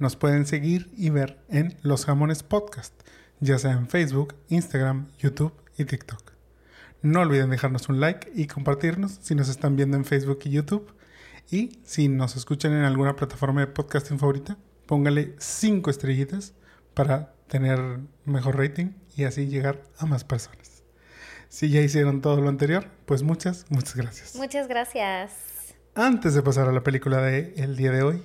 nos pueden seguir y ver en Los Jamones Podcast, ya sea en Facebook, Instagram, YouTube y TikTok. No olviden dejarnos un like y compartirnos si nos están viendo en Facebook y YouTube. Y si nos escuchan en alguna plataforma de podcasting favorita, póngale 5 estrellitas para tener mejor rating y así llegar a más personas. Si ya hicieron todo lo anterior, pues muchas, muchas gracias. Muchas gracias. Antes de pasar a la película de el día de hoy,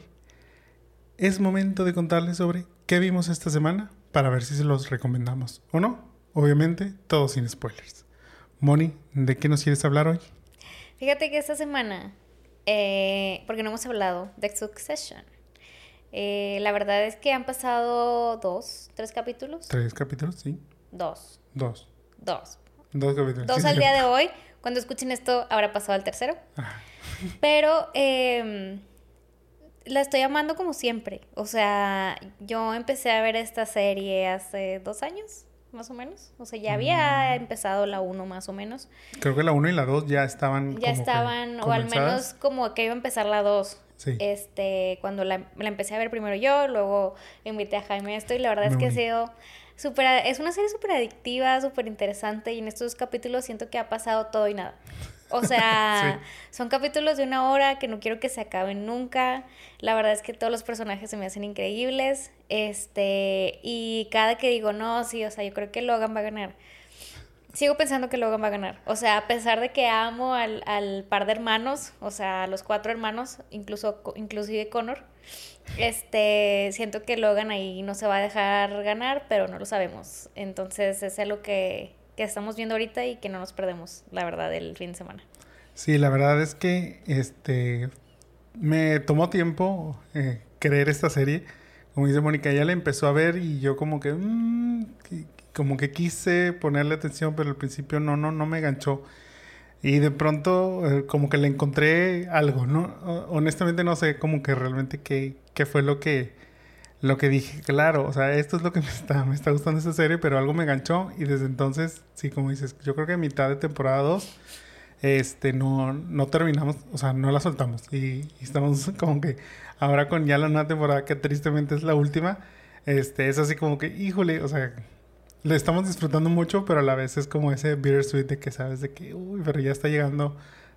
es momento de contarles sobre qué vimos esta semana para ver si se los recomendamos o no. Obviamente, todo sin spoilers. Moni, ¿de qué nos quieres hablar hoy? Fíjate que esta semana, eh, porque no hemos hablado de Succession, eh, la verdad es que han pasado dos, tres capítulos. Tres capítulos, sí. Dos. Dos. Dos. Dos capítulos. Dos sí, al día de hoy. Cuando escuchen esto, habrá pasado al tercero. Ah, Pero eh, la estoy amando como siempre. O sea, yo empecé a ver esta serie hace dos años, más o menos. O sea, ya había empezado la uno más o menos. Creo que la 1 y la 2 ya estaban. Ya como estaban, o al menos como que iba a empezar la dos. Sí. Este, cuando la, la empecé a ver primero yo, luego invité a Jaime a esto y la verdad es que ha sido súper, es una serie súper adictiva, súper interesante y en estos dos capítulos siento que ha pasado todo y nada. O sea, son capítulos de una hora que no quiero que se acaben nunca. La verdad es que todos los personajes se me hacen increíbles. Este, y cada que digo, no, sí, o sea, yo creo que Logan va a ganar. Sigo pensando que Logan va a ganar. O sea, a pesar de que amo al, al par de hermanos, o sea, a los cuatro hermanos, incluso, inclusive Connor, este, siento que Logan ahí no se va a dejar ganar, pero no lo sabemos. Entonces, es algo que, que estamos viendo ahorita y que no nos perdemos, la verdad, el fin de semana. Sí, la verdad es que este me tomó tiempo eh, creer esta serie. Como dice Mónica, ella la empezó a ver y yo como que mm, qui- como que quise ponerle atención, pero al principio no, no, no me ganchó. Y de pronto eh, como que le encontré algo, ¿no? Honestamente no sé como que realmente qué, qué fue lo que, lo que dije. Claro, o sea, esto es lo que me está, me está gustando esta serie, pero algo me ganchó y desde entonces, sí, como dices, yo creo que a mitad de temporada 2 este, no, no terminamos, o sea, no la soltamos. Y, y estamos como que ahora con ya la nueva temporada, que tristemente es la última, este, es así como que, híjole, o sea, le estamos disfrutando mucho, pero a la vez es como ese bittersweet de que sabes de que, uy, pero ya está llegando,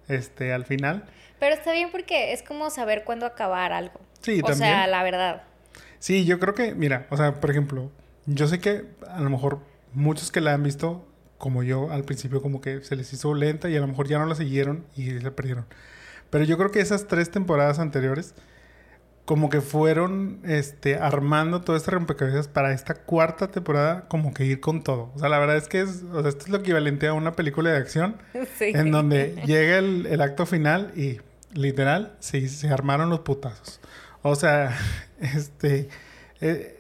este, al final. Pero está bien porque es como saber cuándo acabar algo. Sí, o también. sea, la verdad. Sí, yo creo que, mira, o sea, por ejemplo, yo sé que a lo mejor muchos que la han visto, como yo al principio, como que se les hizo lenta y a lo mejor ya no la siguieron y la perdieron. Pero yo creo que esas tres temporadas anteriores, como que fueron este, armando todo este rompecabezas para esta cuarta temporada, como que ir con todo. O sea, la verdad es que es, o sea, esto es lo equivalente a una película de acción Sí. en donde llega el, el acto final y literal sí, se armaron los putazos. O sea, este eh,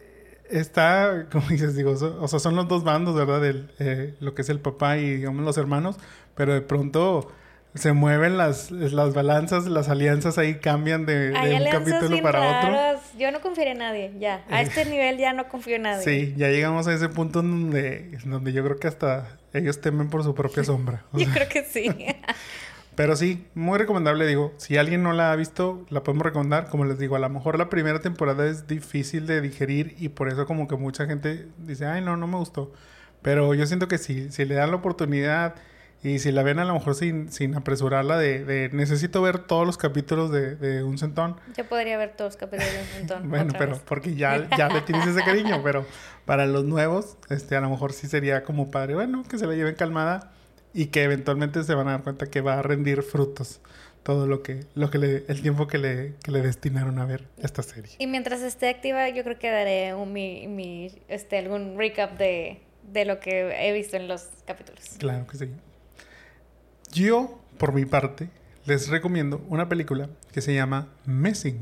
está, como dices, digo, so- o sea, son los dos bandos, ¿verdad? El, eh, lo que es el papá y digamos los hermanos, pero de pronto se mueven las, las balanzas, las alianzas ahí cambian de, de un capítulo para otro. Yo no confiaré en nadie, ya. A Eh. este nivel ya no confío en nadie. Sí, ya llegamos a ese punto donde, donde yo creo que hasta ellos temen por su propia sombra. Yo sea, creo que sí. Pero sí, muy recomendable, digo. Si alguien no la ha visto, la podemos recomendar. Como les digo, a lo mejor la primera temporada es difícil de digerir y por eso como que mucha gente dice, ay, no, no me gustó. Pero yo siento que sí, si le dan la oportunidad y si la ven a lo mejor sin, sin apresurarla de, de necesito ver todos los capítulos de, de un centón. Yo podría ver todos los capítulos de un montón. Bueno, pero vez. porque ya, ya le tienes ese cariño, pero para los nuevos, este, a lo mejor sí sería como padre, bueno, que se la lleven calmada y que eventualmente se van a dar cuenta que va a rendir frutos todo lo que, lo que le, el tiempo que le, que le destinaron a ver esta serie. Y mientras esté activa, yo creo que daré un, mi, mi, este, algún recap de, de lo que he visto en los capítulos. Claro que sí. Yo, por mi parte, les recomiendo una película que se llama Missing.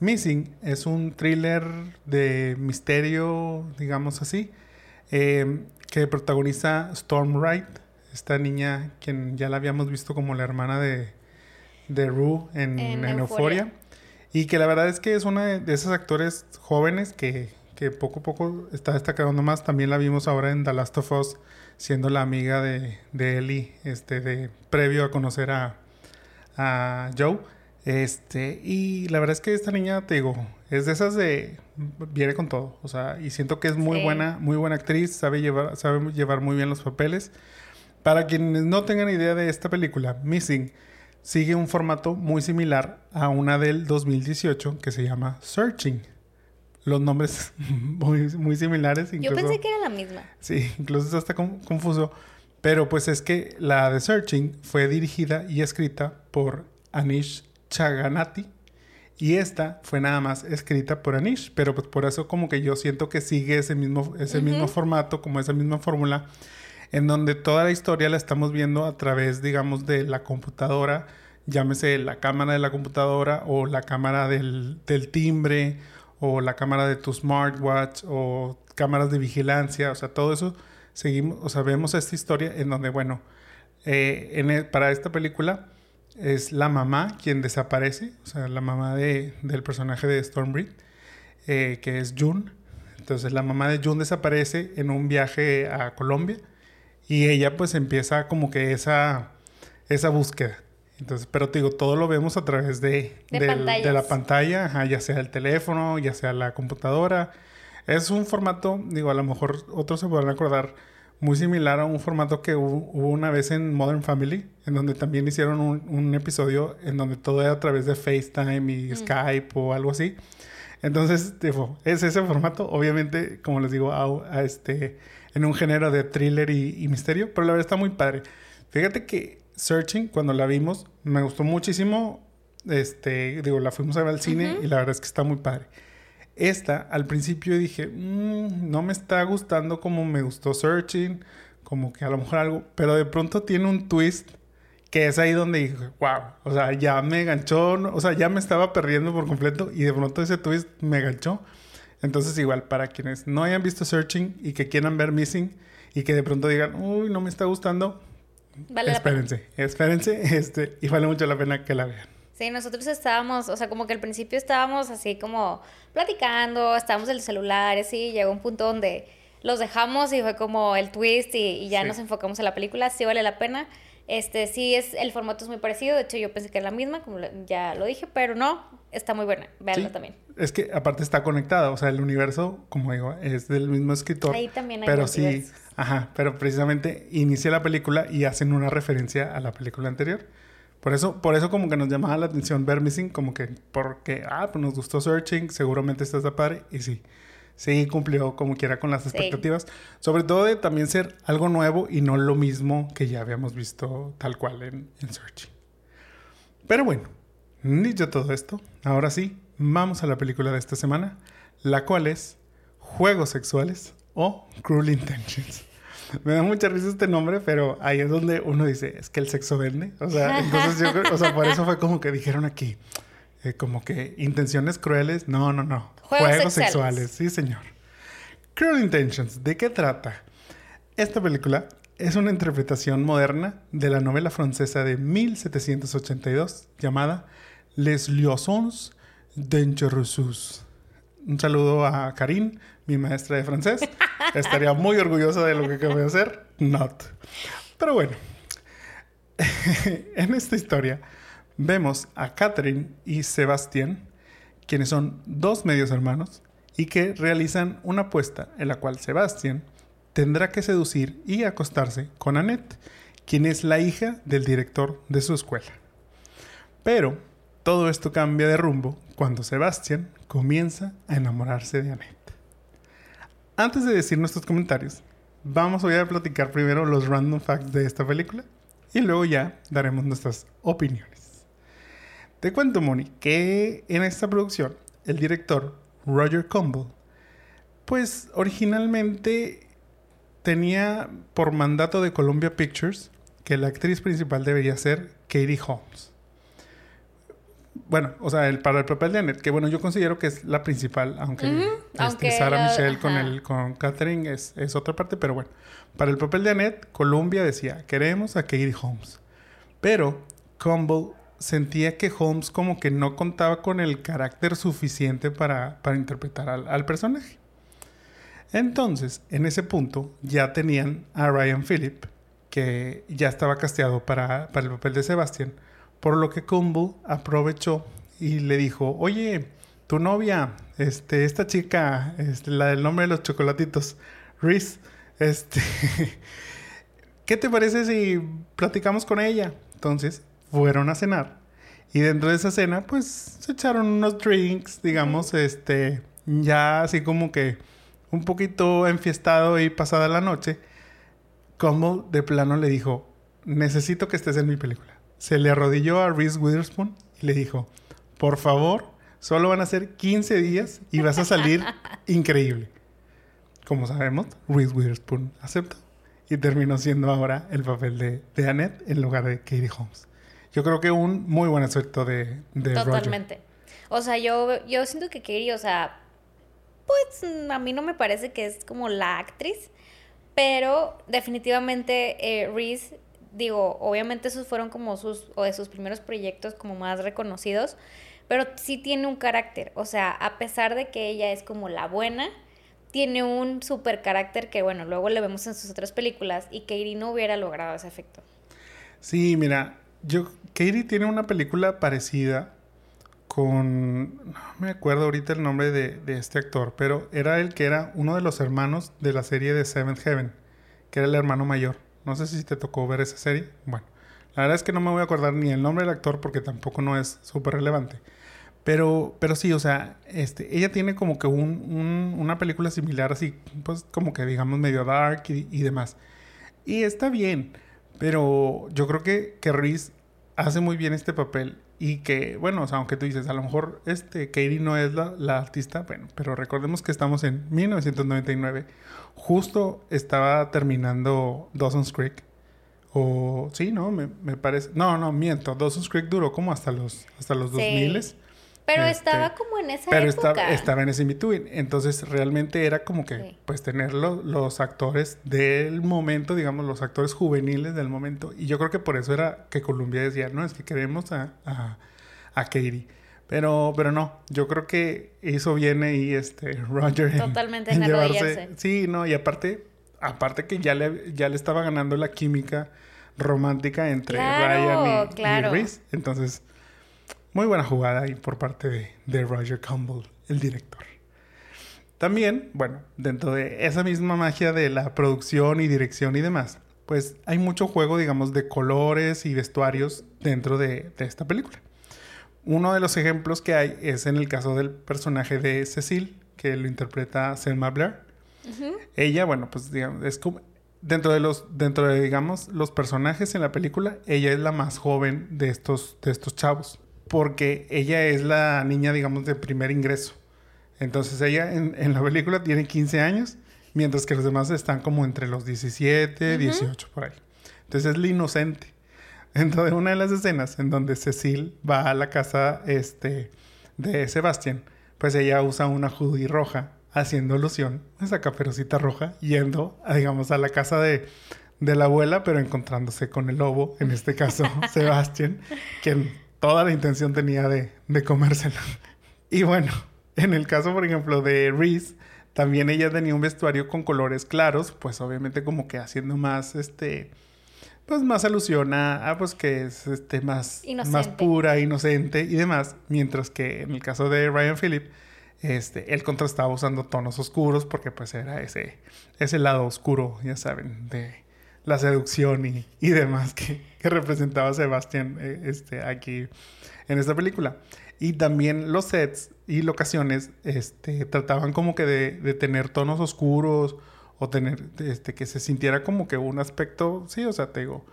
Missing es un thriller de misterio, digamos así, eh, que protagoniza Storm Wright, esta niña quien ya la habíamos visto como la hermana de, de Rue en, En en Euphoria. Euphoria. Y que la verdad es que es una de, de esos actores jóvenes que, que poco a poco está destacando más. También la vimos ahora en The Last of Us, siendo la amiga de, de Ellie, este, de, previo a conocer a, a Joe. Este, y la verdad es que esta niña, te digo, es de esas de viene con todo, o sea, y siento que es muy Sí. buena, muy buena actriz, sabe llevar, sabe llevar muy bien los papeles. Para quienes no tengan idea de esta película, Missing sigue un formato muy similar a una del 2018 que se llama Searching. Los nombres muy, muy similares. Yo incluso- pensé que era la misma. Sí, incluso está hasta con- confuso. Pero pues es que la de Searching fue dirigida y escrita por Anish Chaganati. Y esta fue nada más escrita por Anish. Pero pues por eso como que yo siento que sigue ese mismo, ese mismo formato, como esa misma fórmula. En donde toda la historia la estamos viendo a través, digamos, de la computadora. Llámese la cámara de la computadora o la cámara del, del timbre o la cámara de tu smartwatch o cámaras de vigilancia, o sea, todo eso seguimos, o sea, vemos esta historia en donde, bueno, eh, el- para esta película es la mamá quien desaparece, o sea, la mamá de, del personaje de Stormbreed, eh, que es June. Entonces la mamá de June desaparece en un viaje a Colombia y ella pues empieza como que esa, esa búsqueda. Entonces, pero te digo, todo lo vemos a través de, De del- de la pantalla, ajá, ya sea el teléfono, ya sea la computadora. Es un formato, digo, a lo mejor otros se podrán acordar, muy similar a un formato que hubo, hubo una vez en Modern Family, en donde también hicieron un, un episodio en donde todo era a través de FaceTime y Skype o algo así. Entonces, tipo, es ese formato, obviamente, como les digo, a, a este, en un género de thriller y, y misterio, pero la verdad está muy padre. Fíjate que Searching, cuando la vimos, me gustó muchísimo. Este, digo, la fuimos a ver al cine y la verdad es que está muy padre. Esta, al principio dije, "Mm, no me está gustando como me gustó Searching, como que a lo mejor algo, pero de pronto tiene un twist que es ahí donde dije, wow, o sea, ya me enganchó, ¿no? o sea, ya me estaba perdiendo por completo y de pronto ese twist me enganchó. Entonces, igual, para quienes no hayan visto Searching y que quieran ver Missing y que de pronto digan, uy, no me está gustando, Vale la pena. espérense, espérense, este, y vale mucho la pena que la vean. Sí, nosotros estábamos, o sea, como que al principio estábamos así como platicando, estábamos en el celular, así, llegó un punto donde los dejamos y fue como el twist y, y ya Sí. nos enfocamos en la película, sí vale la pena. Este, sí es, el formato es muy parecido, de hecho yo pensé que era la misma, como ya lo dije, pero no, está muy buena, véanla Sí. también. Es que aparte está conectada, o sea, el universo, como digo, es del mismo escritor. Ahí también hay Pero sí, ajá, pero precisamente inicia la película y hacen una referencia a la película anterior. Por eso, por eso como que nos llamaba la atención ver Missing, como que porque, ah, pues nos gustó Searching, seguramente esta está padre, y sí, sí cumplió como quiera con las Sí. expectativas. Sobre todo de también ser algo nuevo y no lo mismo que ya habíamos visto tal cual en, en Searching. Pero bueno, dicho todo esto, ahora sí, vamos a la película de esta semana, la cual es Juegos Sexuales o Cruel Intentions. Me da mucha risa este nombre, pero ahí es donde uno dice, es que el sexo vende. O sea, entonces yo o sea, por eso fue como que dijeron aquí, eh, como que intenciones crueles. No, no, no. Juegos sexuales. sexuales. Sí, señor. Cruel Intentions, ¿de qué trata? Esta película es una interpretación moderna de la novela francesa de 1782 llamada Les Liaisons Dangereuses. Un saludo a Karine, mi maestra de francés. Estaría muy orgullosa de lo que acabo de hacer. Not. Pero bueno, en esta historia vemos a Catherine y Sebastián, quienes son dos medios hermanos y que realizan una apuesta en la cual Sebastián tendrá que seducir y acostarse con Annette, quien es la hija del director de su escuela. Pero todo esto cambia de rumbo cuando Sebastián comienza a enamorarse de Annette. Antes de decir nuestros comentarios, vamos a platicar primero los random facts de esta película y luego ya daremos nuestras opiniones. Te cuento, Moni, que en esta producción el director Roger Campbell, pues originalmente tenía por mandato de Columbia Pictures que la actriz principal debería ser Katie Holmes. Bueno, o sea, el, para el papel de Annette, que bueno, yo considero que es la principal, aunque, este, aunque Sarah la- Michelle con, el, con Catherine es, es otra parte, pero bueno, para el papel de Annette, Columbia decía, queremos a Katie Holmes. Pero Campbell sentía que Holmes como que no contaba con el carácter suficiente para, para interpretar al, al personaje. Entonces, en ese punto, ya tenían a Ryan Phillip, que ya estaba casteado para, para el papel de Sebastian, por lo que Campbell aprovechó y le dijo, oye, tu novia, este, esta chica, este, la del nombre de los chocolatitos, Reese, este, ¿qué te parece si platicamos con ella? Entonces, fueron a cenar. Y dentro de esa cena, pues, se echaron unos drinks, digamos, este, ya así como que un poquito enfiestado y pasada la noche. Como de plano le dijo, necesito que estés en mi película. Se le arrodilló a Reese Witherspoon y le dijo, por favor, solo van a ser 15 días y vas a salir increíble. Como sabemos, Reese Witherspoon aceptó y terminó siendo ahora el papel de, de Annette en lugar de Katie Holmes. Yo creo que un muy buen aspecto de, de Roger. Totalmente. O sea, yo, yo siento que Katie, o sea, pues a mí no me parece que es como la actriz, pero definitivamente eh, Reese, digo, obviamente esos fueron como sus, o de sus primeros proyectos como más reconocidos, pero sí tiene un carácter, o sea, a pesar de que ella es como la buena, tiene un super carácter que, bueno, luego le vemos en sus otras películas y Katie no hubiera logrado ese efecto. Sí, mira, yo Katie tiene una película parecida con no me acuerdo ahorita el nombre de, de este actor, pero era el que era uno de los hermanos de la serie de Seventh Heaven, que era el hermano mayor. No sé si te tocó ver esa serie. Bueno, la verdad es que no me voy a acordar ni el nombre del actor porque tampoco no es súper relevante. Pero, pero sí, o sea, este, ella tiene como que un, un- una película similar así, pues como que digamos medio dark y, demás. Y está bien, pero yo creo que, que Reese hace muy bien este papel y que, bueno, o sea, aunque tú dices, a lo mejor este, Katie no es la, la artista, bueno, pero recordemos que estamos en 1999. Justo estaba terminando Dawson's Creek. O sí, ¿no? Me, me parece. No, no, miento. Dawson's Creek duró como hasta los, hasta los Sí. 2000 Pero Este, estaba como en esa pero época. estaba, estaba en ese in-between. Entonces, realmente era como que, Sí. pues, tener lo- los actores del momento, digamos, los actores juveniles del momento. Y yo creo que por eso era que Columbia decía, no, es que queremos a, a, a Katie. Pero, pero no, yo creo que hizo bien ahí este Roger en- Totalmente en arrodillarse. Sí, no, y aparte, aparte que ya le, ya le estaba ganando la química romántica entre Claro, Ryan y, claro. y Reese. Entonces, muy buena jugada ahí por parte de, de Roger Campbell, el director. También, bueno, dentro de esa misma magia de la producción y dirección y demás, pues hay mucho juego, digamos, de colores y vestuarios dentro de, de esta película. Uno de los ejemplos que hay es en el caso del personaje de Cecil, que lo interpreta Selma Blair. Ella, bueno, pues digamos, es como dentro de los dentro de digamos los personajes en la película, ella es la más joven de estos de estos chavos, porque ella es la niña digamos de primer ingreso. Entonces ella en, en la película tiene 15 años, mientras que los demás están como entre los 17, 18 por ahí. Entonces es la inocente. De una de las escenas en donde Cecil va a la casa este, de Sebastián, pues ella usa una hoodie roja haciendo alusión a esa caperucita roja yendo, a, digamos, a la casa de, de la abuela, pero encontrándose con el lobo, en este caso Sebastián, quien toda la intención tenía de, de comérsela. Y bueno, en el caso, por ejemplo, de Reese, también ella tenía un vestuario con colores claros, pues obviamente como que haciendo más, este, pues más alusión a, a, pues que es este más, más pura, inocente y demás, mientras que en el caso de Ryan Phillip, este, él contrastaba usando tonos oscuros porque pues era ese, ese lado oscuro, ya saben, de la seducción y, y demás que, que representaba Sebastián eh, este, aquí en esta película. Y también los sets y locaciones este, trataban como que de, de tener tonos oscuros o tener este, que se sintiera como que un aspecto, sí, o sea, te digo,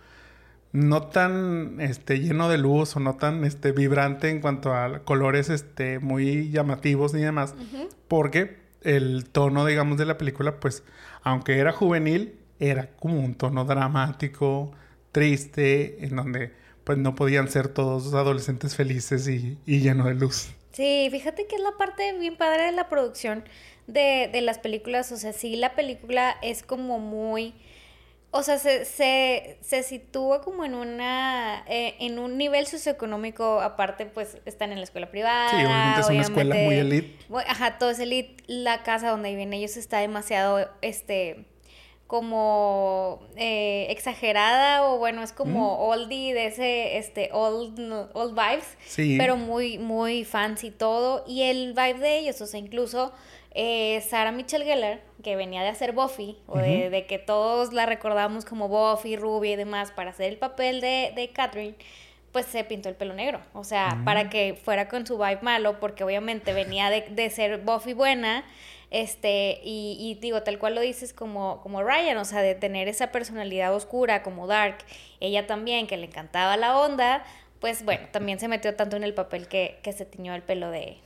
no tan este, lleno de luz o no tan este, vibrante en cuanto a colores este, muy llamativos ni demás, porque el tono, digamos, de la película, pues, aunque era juvenil, era como un tono dramático, triste, en donde pues no podían ser todos adolescentes felices y, y llenos de luz. Sí, fíjate que es la parte bien padre de la producción de, de las películas. O sea, sí, la película es como muy o sea, se, se, se sitúa como en una eh, en un nivel socioeconómico, aparte, pues están en la escuela privada. Sí, obviamente es una escuela muy elite. Ajá, todo es elite. La casa donde viven ellos está demasiado, este, como eh, exagerada o bueno, es como oldie de ese, este, old, old vibes. Sí. Pero muy, muy fancy todo. Y el vibe de ellos, o sea, incluso eh, Sarah Michelle Gellar, que venía de hacer Buffy, o de, que todos la recordamos como Buffy, rubia y demás, para hacer el papel de, de Catherine, pues se pintó el pelo negro. O sea, para que fuera con su vibe malo, porque obviamente venía de, de ser Buffy buena, este, y, y, digo, tal cual lo dices como, como Ryan, o sea, de tener esa personalidad oscura como Dark, ella también, que le encantaba la onda, pues bueno, también se metió tanto en el papel que, que se tiñó el pelo de,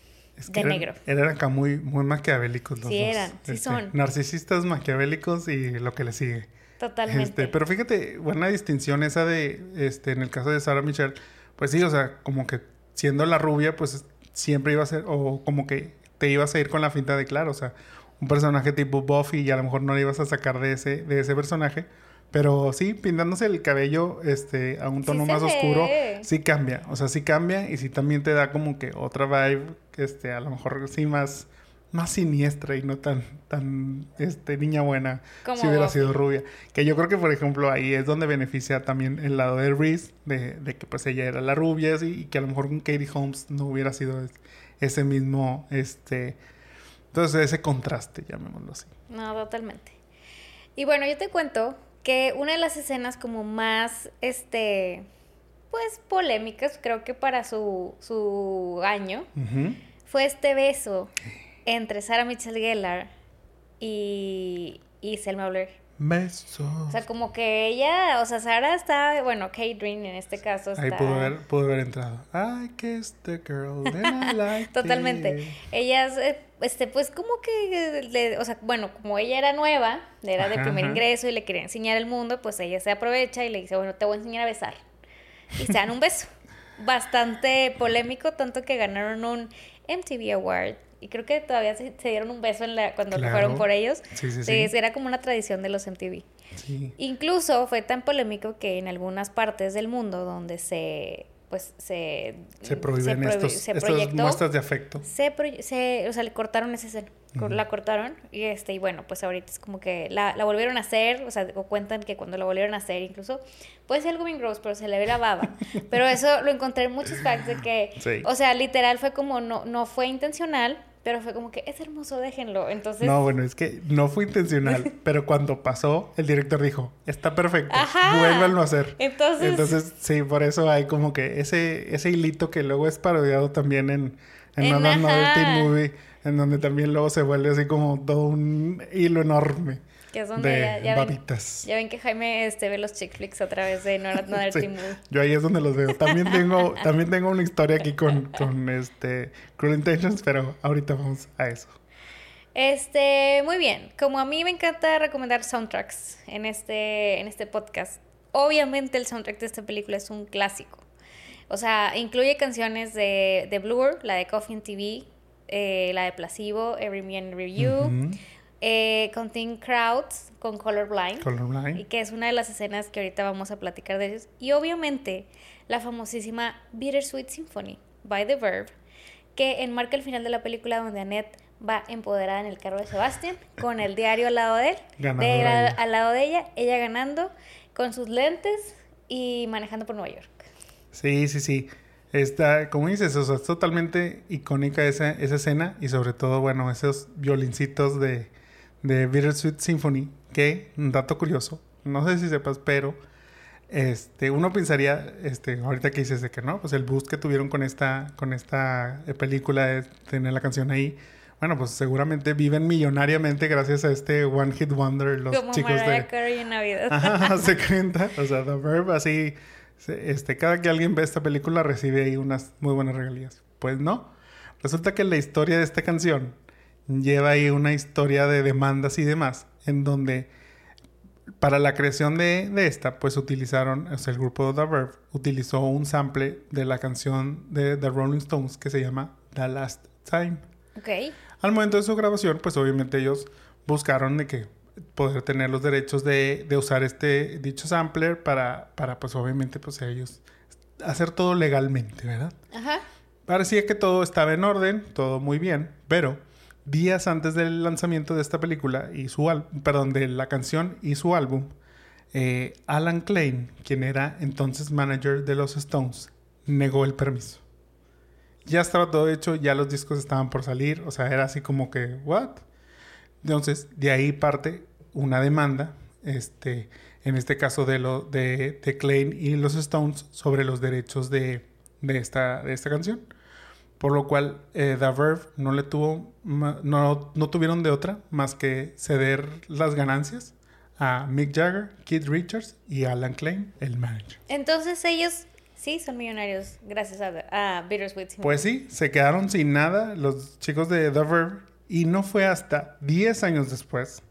de negro. Eran acá muy, muy maquiavélicos los sí, dos. eran, sí Este, son. Narcisistas, maquiavélicos y lo que le sigue. Totalmente. Este, pero fíjate, buena distinción esa de, este, en el caso de Sarah Michelle, pues sí, o sea, como que siendo la rubia, pues siempre iba a ser, o como que te ibas a ir con la finta de claro, o sea, un personaje tipo Buffy y a lo mejor no le ibas a sacar de ese, de ese personaje, pero sí, pintándose el cabello este, a un tono Sí más ve. oscuro, sí cambia. O sea, sí cambia y sí también te da como que otra vibe, este, a lo mejor sí más, más siniestra y no tan, tan, este, niña buena Como si hubiera Buffy. sido rubia. Que yo creo que, por ejemplo, ahí es donde beneficia también el lado de Reese, de, de que pues ella era la rubia así, y que a lo mejor con Katie Holmes no hubiera sido ese mismo, este, entonces ese contraste, llamémoslo así. No, totalmente. Y bueno, yo te cuento que una de las escenas como más, este, pues polémicas, creo que para su, su año, fue este beso entre Sarah Michelle Gellar y, y Selma Blair. Besos. O sea, como que ella, o sea, Sarah está, bueno, Green en este caso está... Ahí pudo haber, pudo haber entrado. I kissed the girl I liked Totalmente. it. Ella, eh, este, pues como que, le- o sea, bueno, como ella era nueva, era de primer ajá. ingreso y le quería enseñar el mundo, pues ella se aprovecha y le dice, bueno, te voy a enseñar a besar. Y se dan un beso. Bastante polémico, tanto que ganaron un MTV Award. Y creo que todavía se, se dieron un beso en la, cuando Claro. fueron por ellos. Sí, sí, sí. Era como una tradición de los MTV. Sí. Incluso fue tan polémico que en algunas partes del mundo donde se pues se Se prohíben prohi- estos, se estas proyectó, muestras de afecto. se, pro- se- o sea, le cortaron esa escena, cor- Ujú. la cortaron y este y bueno, pues ahorita es como que la, la volvieron a hacer, o sea, o cuentan que cuando la volvieron a hacer incluso puede ser algo bien gross, pero se le ve la baba. pero eso lo encontré en muchos facts de que Sí. o sea, literal fue como no no fue intencional, pero fue como que es hermoso, déjenlo. Entonces No, bueno, es que no fue intencional, pero cuando pasó, el director dijo, está perfecto, Ajá. vuélvanlo a hacer. Entonces- Entonces, sí, por eso hay como que ese, ese hilito que luego es parodiado también en, en, En ajá. Teen Movie, en donde también luego se vuelve así como todo un hilo enorme que es donde de ya, ya ven, babitas. ya ven que Jaime este ve los chick flicks a través de No Another Sí, Teen Movie. yo ahí es donde los veo. También tengo, también tengo una historia aquí con, con este Cruel Intentions, pero ahorita vamos a eso. Este, muy bien. Como a mí me encanta recomendar soundtracks en este, en este podcast, obviamente el soundtrack de esta película es un clásico. O sea, incluye canciones de, de Blur, la de Coffee and TV, eh, la de Placebo, Every Man Review, Ujú. Eh, con Teen Crowds, con Colorblind. y Colorblind. que es una de las escenas que ahorita vamos a platicar de ellos. Y obviamente la famosísima Bittersweet Symphony by The Verb, que enmarca el final de la película donde Annette va empoderada en el carro de Sebastian, con el diario al lado de él, de él al, lado de ella, ella ganando con sus lentes y manejando por Nueva York. Sí, sí, sí. Está, como dices, o sea, es totalmente icónica esa, esa escena y sobre todo, bueno, esos violincitos de, de Bittersweet Symphony, que, un dato curioso, no sé si sepas, pero este, uno pensaría, este, ahorita que dices de que no, pues el boost que tuvieron con esta, con esta eh, película de tener la canción ahí, bueno, pues seguramente viven millonariamente gracias a este One Hit Wonder, los Como chicos Mariah de... Carey en Navidad. Ajá, se cuenta. O sea, The Verb así, este, cada que alguien ve esta película recibe ahí unas muy buenas regalías. Pues no. Resulta que la historia de esta canción lleva ahí una historia de demandas y demás, en donde para la creación de, de, esta, pues utilizaron, o sea, el grupo The Verve utilizó un sample de la canción de The Rolling Stones que se llama The Last Time. Ok. Al momento de su grabación, pues obviamente ellos buscaron de que poder tener los derechos de, de usar este dicho sampler para, para, pues obviamente, pues ellos hacer todo legalmente, ¿verdad? Ajá. Parecía que todo estaba en orden, todo muy bien, pero días antes del lanzamiento de esta película y su álbum, perdón, de la canción y su álbum, eh, Alan Klein, quien era entonces manager de los Stones, negó el permiso. Ya estaba todo hecho, ya los discos estaban por salir, o sea, era así como que, ¿what? Entonces, de ahí parte una demanda, este, en este caso de, lo, de, de Klein y los Stones, sobre los derechos de, de, esta, de esta canción. Por lo cual, eh, The Verve no le tuvo, no, no tuvieron de otra más que ceder las ganancias a Mick Jagger, Keith Richards y Alan Klein, el manager. Entonces ellos sí son millonarios gracias a, a Bittersweet. Pues sí, se quedaron sin nada los chicos de The Verve y no fue hasta 10 años después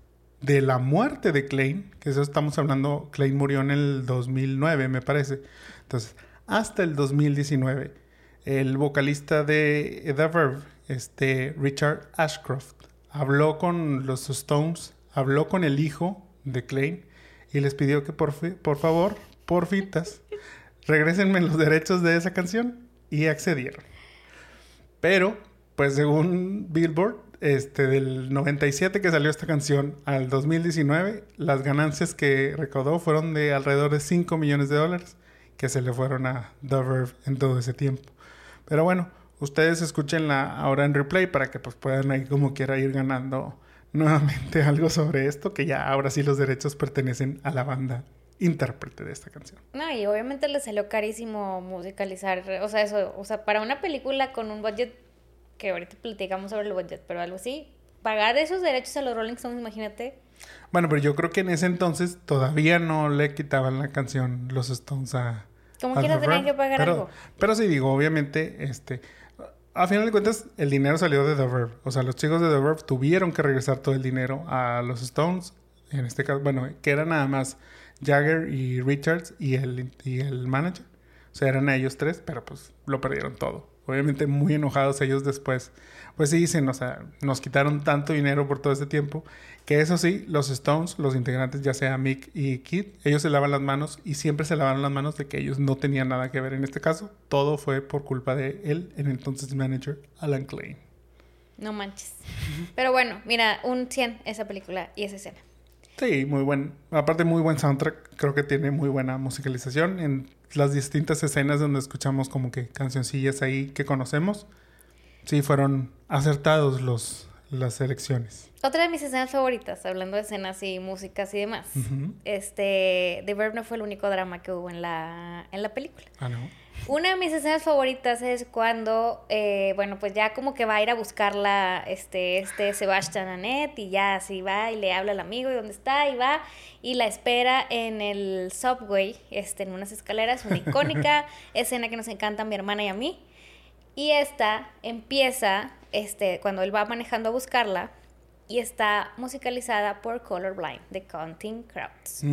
de la muerte de Klein, que eso estamos hablando, Klein murió en el 2009 me parece. Entonces, hasta el 2019 el vocalista de The Verve, este Richard Ashcroft, habló con los Stones, habló con el hijo de Klein y les pidió que por, por favor, porfitas, regresenme los derechos de esa canción y accedieron. Pero, pues según Billboard, este, del 97 que salió esta canción al 2019, las ganancias que recaudó fueron de alrededor de 5 millones de dólares que se le fueron a The Verve en todo ese tiempo. Pero bueno, ustedes escúchenla ahora en replay para que pues puedan ahí como quiera ir ganando nuevamente algo sobre esto, que ya ahora sí los derechos pertenecen a la banda intérprete de esta canción. No, y obviamente le salió carísimo musicalizar, o sea, eso, o sea, para una película con un budget, que ahorita platicamos sobre el budget, pero algo así, pagar esos derechos a los Rolling Stones, imagínate. Bueno, pero yo creo que en ese entonces todavía no le quitaban la canción los Stones a, como quiera tenían que pagar pero, algo. Pero sí digo, obviamente, este... A final de cuentas, el dinero salió de The Verve. O sea, los chicos de The Verve tuvieron que regresar todo el dinero a los Stones. En este caso, bueno, que eran nada más Jagger y Richards y el, y el manager. O sea, eran ellos tres, pero pues lo perdieron todo. Obviamente muy enojados ellos después. Pues sí dicen, o sea, nos quitaron tanto dinero por todo este tiempo que eso sí, los Stones, los integrantes, ya sea Mick y Kid, ellos se lavan las manos y siempre se lavaron las manos de que ellos no tenían nada que ver en este caso. Todo fue por culpa de él, el entonces manager Alan Klein. No manches. Pero bueno, mira, un 100 esa película y esa escena. Sí, muy buen. Aparte, muy buen soundtrack. Creo que tiene muy buena musicalización en las distintas escenas donde escuchamos como que cancioncillas ahí que conocemos. Sí, fueron acertados los, las elecciones. Otra de mis escenas favoritas, hablando de escenas y músicas y demás, este, The Verb no fue el único drama que hubo en la, en la película. Ah, no. Una de mis escenas favoritas es cuando, eh, bueno, pues ya como que va a ir a buscarla este, este Sebastián Annette y ya así va y le habla al amigo y dónde está y va y la espera en el subway, este, en unas escaleras, una icónica escena que nos encanta a mi hermana y a mí. Y esta empieza, este, cuando él va manejando a buscarla, y está musicalizada por Colorblind, de Counting Crowds.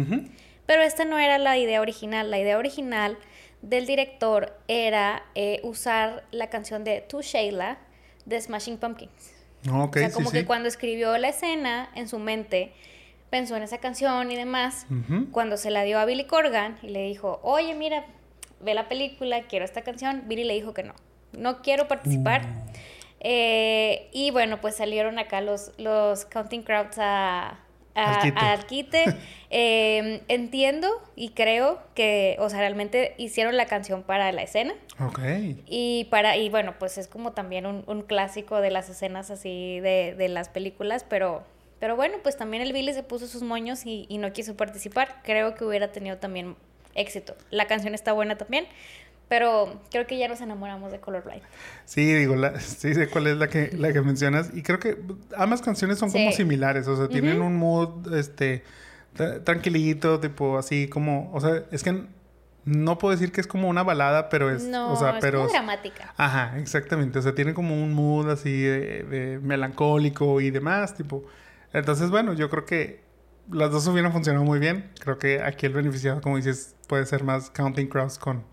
Pero esta no era la idea original. La idea original del director era eh, usar la canción de To Shayla de Smashing Pumpkins. Okay, o sea, como que cuando escribió la escena en su mente, pensó en esa canción y demás. Cuando se la dio a Billy Corgan y le dijo, oye, mira, ve la película, quiero esta canción, Billy le dijo que no, no quiero participar. Uh. Eh, y bueno, pues salieron acá los, los Counting Crowds a, al quite. Em, entiendo y creo que, o sea, realmente hicieron la canción para la escena. Ok. Y para, y bueno, pues es como también un, un clásico de las escenas así de, de, las películas, pero, pero bueno, pues también el Billy se puso sus moños y, y no quiso participar. Creo que hubiera tenido también éxito. La canción está buena también, pero creo que ya nos enamoramos de Colorblind. Sí, digo, la, sí sé cuál es la que, la que mencionas. Y creo que ambas canciones son como similares. O sea, tienen un mood, este, tranquilito, tipo así como... O sea, es que no puedo decir que es como una balada, pero es... No, o sea, es pero, como dramática. Ajá, exactamente. O sea, tiene como un mood así de, de melancólico y demás, tipo... Entonces, bueno, yo creo que las dos hubieran funcionado muy bien. Creo que aquí el beneficiado, como dices, puede ser más Counting Crows con,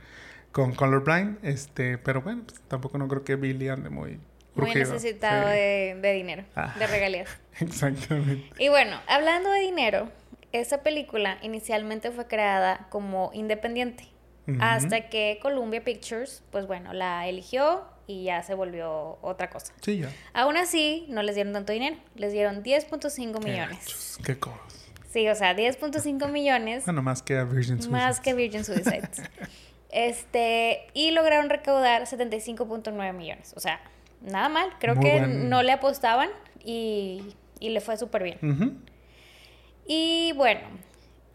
con Colorblind. Este, pero bueno, pues, tampoco no creo que Billy ande muy... Muy necesitado de, dinero, ah, de regalías. Exactamente. Y bueno, hablando de dinero, esa película inicialmente fue creada como independiente. Hasta que Columbia Pictures, pues bueno, la eligió y ya se volvió otra cosa. Sí, ya. Aún así, no les dieron tanto dinero. Les dieron 10.5 millones. Qué cosas. Sí, o sea, 10.5 millones. Bueno, más que a Virgin Suicides. Más que Virgin Suicides. este, y lograron recaudar 75.9 millones. O sea, nada mal. Creo que no le apostaban y, y le fue súper bien. Y bueno,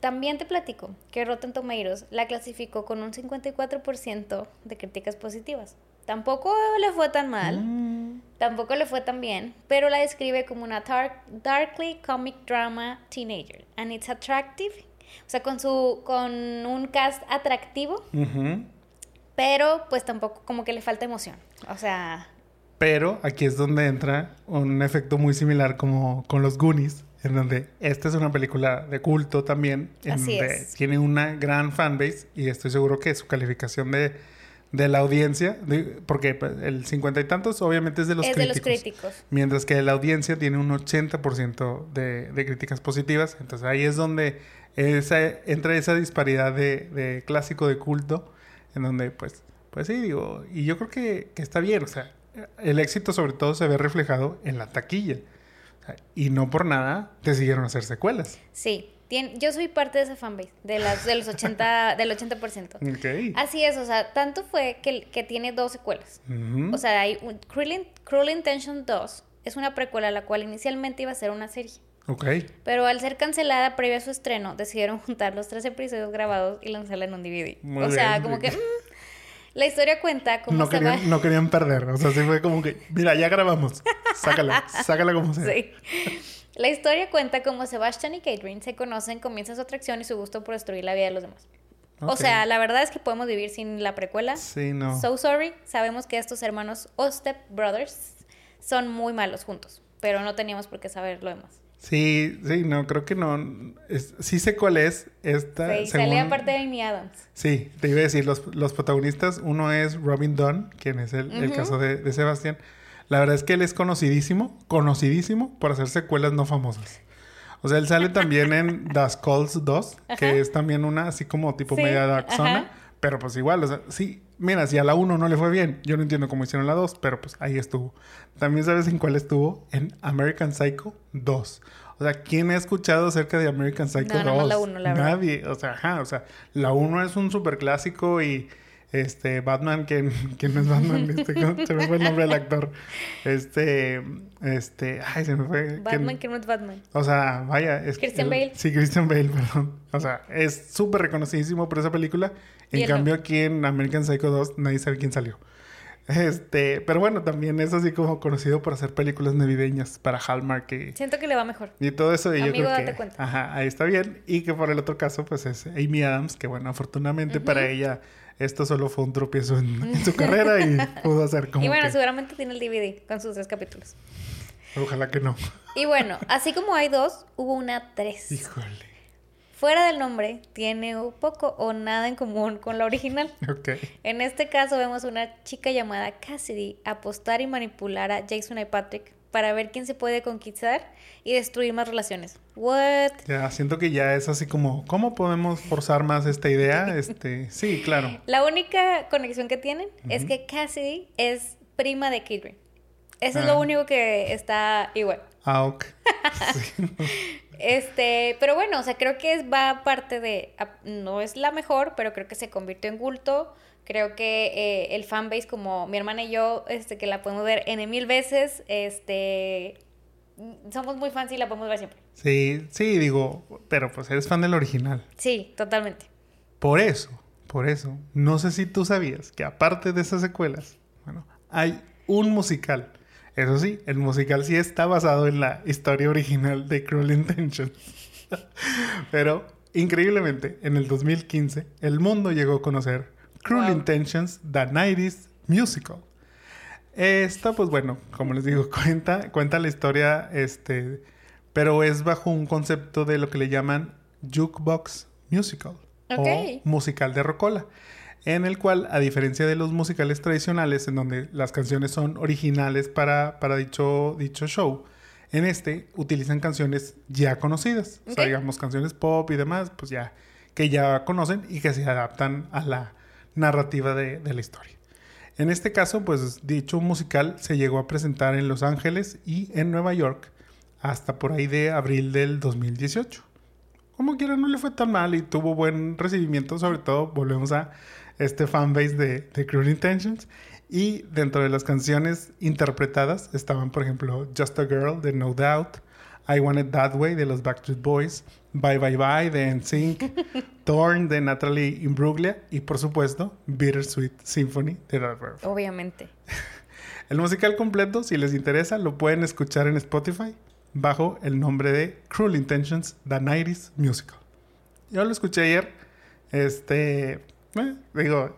también te platico que Rotten Tomatoes la clasificó con un 54% de críticas positivas. Tampoco le fue tan mal, mm. tampoco le fue tan bien, pero la describe como una darkly comic drama teenager. And it's attractive. O sea, con, su, con un cast atractivo, pero pues tampoco como que le falta emoción. O sea... Pero aquí es donde entra un efecto muy similar como con los Goonies, en donde esta es una película de culto también, en donde tiene una gran fanbase y estoy seguro que su calificación de de la audiencia, porque pues, el cincuenta y tantos obviamente es de los, críticos, de los críticos. Mientras que la audiencia tiene un 80% de, de críticas positivas. Entonces ahí es donde esa, entra esa disparidad de, de, clásico de culto, en donde pues, pues sí, digo, y yo creo que, que está bien, o sea, el éxito sobre todo se ve reflejado en la taquilla. y no por nada decidieron hacer secuelas. Sí, yo soy parte de esa fanbase, de, las, de los 80, del 80%. Okay. Así es, o sea, tanto fue que, que tiene dos secuelas. O sea, hay un, Cruel, Intention 2 es una precuela la cual inicialmente iba a ser una serie. Ok. Pero al ser cancelada previo a su estreno, decidieron juntar los tres episodios grabados y lanzarla en un DVD. o sea, como que... Mm, la historia cuenta cómo no querían, No querían perder. O sea, sí fue como que... Mira, ya grabamos. Sácala. sácala como sea. Sí. La historia cuenta cómo Sebastian y Catherine se conocen, comienza su atracción y su gusto por destruir la vida de los demás. O sea, la verdad es que podemos vivir sin la precuela. Sí, no. So sorry. Sabemos que estos hermanos Ostep Brothers son muy malos juntos, pero no teníamos por qué saber lo demás. Sí, sí, no, creo que no. sí sé cuál es esta. Sí, salía parte de Amy Adams. Sí, te iba a decir, los, protagonistas, uno es Robin Dunn, quien es el, caso de, de Sebastián. La verdad es que él es conocidísimo, conocidísimo por hacer secuelas no famosas. O sea, él sale también en The Skulls 2, que es también una así como tipo media dark zona. Pero pues igual, o sea, sí, mira, si a la 1 no le fue bien, yo no entiendo cómo hicieron la 2, pero pues ahí estuvo. También sabes en cuál estuvo, en American Psycho 2. O sea, ¿quién ha escuchado acerca de American Psycho 2? la 1, la Nadie, o sea, ajá, o sea, la 1 es un super clásico y este, Batman, que no es Batman, este, se me fue el nombre del actor. Este, este, ay, se me fue. Batman, que, no es Batman. O sea, vaya, es Christian Bale. Sí, Christian Bale, perdón. O sea, es súper reconocidísimo por esa película. En cambio, aquí en American Psycho 2 nadie sabe quién salió. Este, pero bueno, también es así como conocido por hacer películas navideñas para Hallmark. Y, Siento que le va mejor. Y todo eso, y Amigo, yo creo date que, cuenta. Ajá, ahí está bien. Y que por el otro caso, pues es Amy Adams, que bueno, afortunadamente para ella esto solo fue un tropiezo en, su carrera y pudo hacer como. Y bueno, seguramente tiene el DVD con sus tres capítulos. Ojalá que no. Y bueno, así como hay dos, hubo una tres. Híjole. Fuera del nombre, tiene poco o nada en común con la original. Ok. En este caso vemos una chica llamada Cassidy apostar y manipular a Jason y Patrick para ver quién se puede conquistar y destruir más relaciones. What? Ya, siento que ya es así como, ¿cómo podemos forzar más esta idea? Este, sí, claro. La única conexión que tienen es que Cassidy es prima de Catherine. Eso es lo ah. único que está igual. Ah, ok. Este, pero bueno, o sea, creo que es, va parte de, no es la mejor, pero creo que se convirtió en culto. Creo que eh, el fanbase, como mi hermana y yo, este, que la podemos ver N mil veces, este, somos muy fans y la podemos ver siempre. Sí, sí, digo, pero pues eres fan del original. Sí, totalmente. Por eso, por eso, no sé si tú sabías que aparte de esas secuelas, bueno, hay un musical. Eso sí, el musical sí está basado en la historia original de Cruel Intentions. pero, increíblemente, en el 2015, el mundo llegó a conocer Cruel Intentions, The 90 Musical. Esta, pues bueno, como les digo, cuenta, cuenta la historia este, pero es bajo un concepto de lo que le llaman jukebox musical o musical de rocola, en el cual, a diferencia de los musicales tradicionales, en donde las canciones son originales para, para dicho, dicho show, en este utilizan canciones ya conocidas, o sea, digamos canciones pop y demás, pues ya que ya conocen y que se adaptan a la narrativa de, de la historia. En este caso, pues dicho musical se llegó a presentar en Los Ángeles y en Nueva York hasta por ahí de abril del 2018. Como quiera, no le fue tan mal y tuvo buen recibimiento, sobre todo volvemos a este fanbase de, de Cruel Intentions. Y dentro de las canciones interpretadas estaban, por ejemplo, Just a Girl de No Doubt, I Want It That Way de los Backstreet Boys, Bye Bye Bye de NSYNC, Torn de Natalie Imbruglia y por supuesto Bittersweet Symphony de Red Obviamente. El musical completo, si les interesa, lo pueden escuchar en Spotify bajo el nombre de Cruel Intentions, The 90 Musical. Yo lo escuché ayer. Este, eh, digo,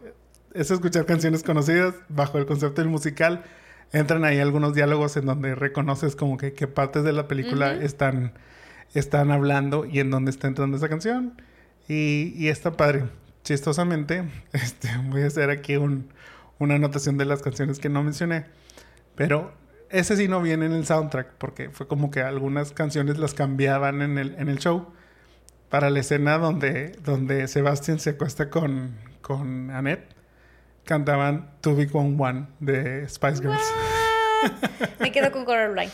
es escuchar canciones conocidas bajo el concepto del musical. Entran ahí algunos diálogos en donde reconoces como que qué partes de la película están, están hablando y en dónde está entrando esa canción. Y, y está padre. Chistosamente, este, voy a hacer aquí un, una anotación de las canciones que no mencioné. Pero ese sí no viene en el soundtrack, porque fue como que algunas canciones las cambiaban en el, en el show. Para la escena donde, donde Sebastian se acuesta con, con Annette, cantaban To Be One One de Spice Girls. Me quedo con Colorblind.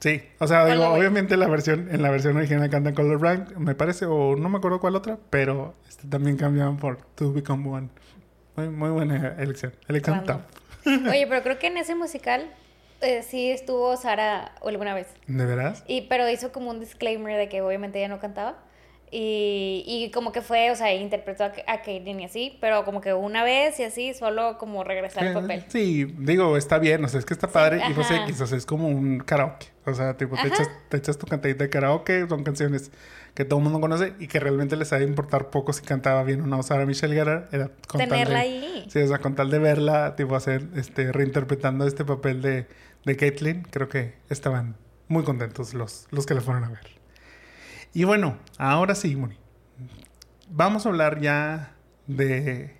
Sí, o sea, digo, obviamente la versión, en la versión original cantan Colorblind, me parece, o no me acuerdo cuál otra, pero este, también cambiaban por To Become One. Muy, muy buena elección. Elección top. Oye, pero creo que en ese musical eh, sí estuvo Sara alguna vez. ¿De veras? Y, pero hizo como un disclaimer de que obviamente ella no cantaba. Y, y como que fue, o sea, interpretó a, a y así, pero como que una vez y así, solo como regresar al papel. Sí, digo, está bien, o sea, es que está padre y José quizás es como un karaoke. O sea, tipo, te echas, te echas, tu cantadita de karaoke, son canciones que todo el mundo conoce y que realmente les ha de importar poco si cantaba bien o no. Sara Michelle Gellar era con Tenerla ahí. Sí, o sea, con tal de verla, tipo, hacer, este, reinterpretando este papel de, de Caitlyn, creo que estaban muy contentos los, los que la fueron a ver. Y bueno, ahora sí. Vamos a hablar ya de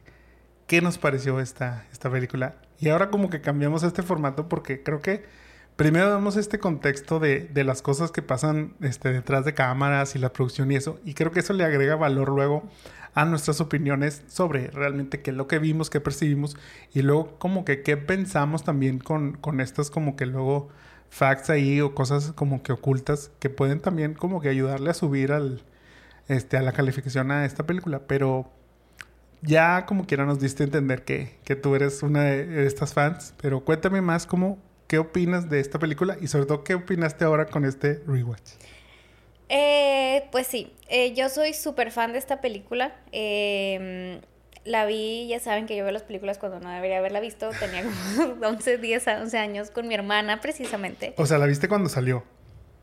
qué nos pareció esta, esta película. Y ahora como que cambiamos este formato porque creo que primero damos este contexto de, de, las cosas que pasan este, detrás de cámaras y la producción y eso. Y creo que eso le agrega valor luego a nuestras opiniones sobre realmente qué es lo que vimos, qué percibimos. Y luego como que qué pensamos también con, con estas como que luego facts ahí o cosas como que ocultas que pueden también como que ayudarle a subir al, este, a la calificación a esta película. Pero ya como quiera nos diste a entender que, que tú eres una de estas fans. Pero cuéntame más cómo, qué opinas de esta película y sobre todo qué opinaste ahora con este rewatch. Eh, pues sí, eh, yo soy súper fan de esta película. Eh, la vi, ya saben que yo veo las películas cuando no debería haberla visto. Tenía como 11, 10, 11 años con mi hermana, precisamente. O sea, ¿la viste cuando salió?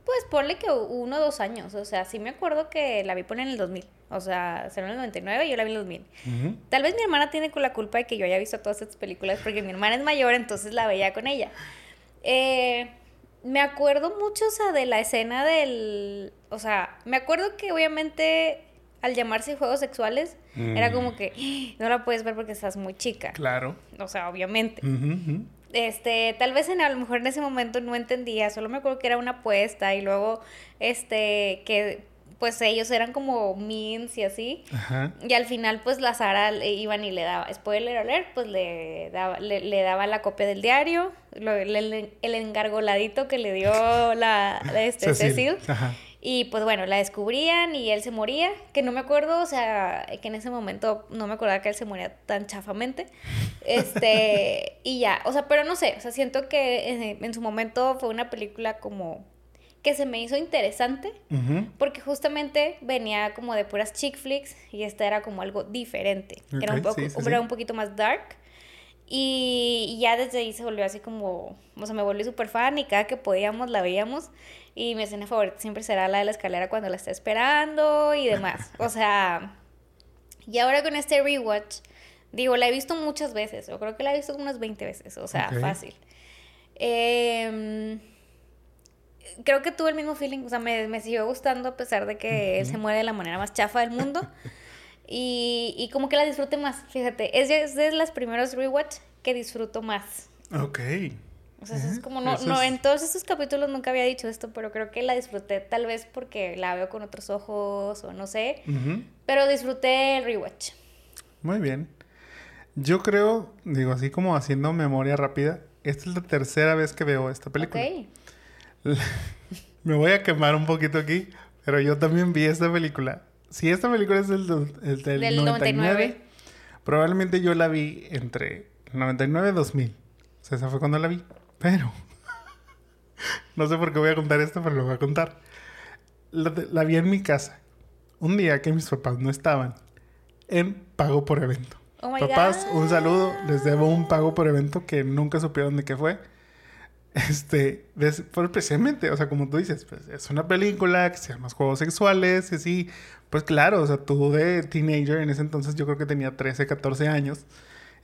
Pues ponle que uno o dos años. O sea, sí me acuerdo que la vi por en el 2000. O sea, salió en el 99 y yo la vi en el 2000. Tal vez mi hermana tiene la culpa de que yo haya visto todas estas películas porque mi hermana es mayor, entonces la veía con ella. Eh, me acuerdo mucho, o sea, de la escena del... O sea, me acuerdo que obviamente al llamarse juegos sexuales, era mm. como que ¡Ah! no la puedes ver porque estás muy chica. Claro. O sea, obviamente. Este, tal vez en a lo mejor en ese momento no entendía, solo me acuerdo que era una apuesta y luego este que pues ellos eran como means y así. Ajá. Y al final, pues la Sara iban y le daba, spoiler alert, pues le daba, le, daba la copia del diario, el, engargoladito que le dio la, este, Cecil. Ajá. Y pues bueno, la descubrían y él se moría, que no me acuerdo, o sea, que en ese momento no me acordaba que él se moría tan chafamente. Este, y ya, o sea, pero no sé, o sea, siento que en, su momento fue una película como que se me hizo interesante, porque justamente venía como de puras chick flicks y esta era como algo diferente. era un poco, era un poquito más dark. Y, ya desde ahí se volvió así como, o sea, me volví súper fan y cada que podíamos la veíamos. Y mi escena favorita siempre será la de la escalera cuando la está esperando y demás. O sea, y ahora con este rewatch, digo, la he visto muchas veces. Yo creo que la he visto unas 20 veces, o sea, fácil. Eh, creo que tuve el mismo feeling, o sea, me, me siguió gustando a pesar de que él se muere de la manera más chafa del mundo. y, y como que la disfruté más, fíjate, es, es de las primeros rewatch que disfruto más. Ok. O sea, es como, no, no, en todos estos capítulos nunca había dicho esto, pero creo que la disfruté tal vez porque la veo con otros ojos o no sé. Pero disfruté el rewatch. Muy bien. Yo creo, digo así como haciendo memoria rápida, esta es la tercera vez que veo esta película. Me voy a quemar un poquito aquí, pero yo también vi esta película. Si esta película es del, del, 99, probablemente yo la vi entre 99 y 2000. O sea, esa fue cuando la vi. Pero, no sé por qué voy a contar esto, pero lo voy a contar. La, vi en mi casa. Un día que mis papás no estaban en pago por evento. Oh papás, un saludo. Les debo un pago por evento que nunca supieron de qué fue. Este, por precisamente, o sea, como tú dices, pues es una película que se llama Juegos Sexuales, y sí, pues claro, o sea, tú de teenager en ese entonces yo creo que tenía 13, 14 años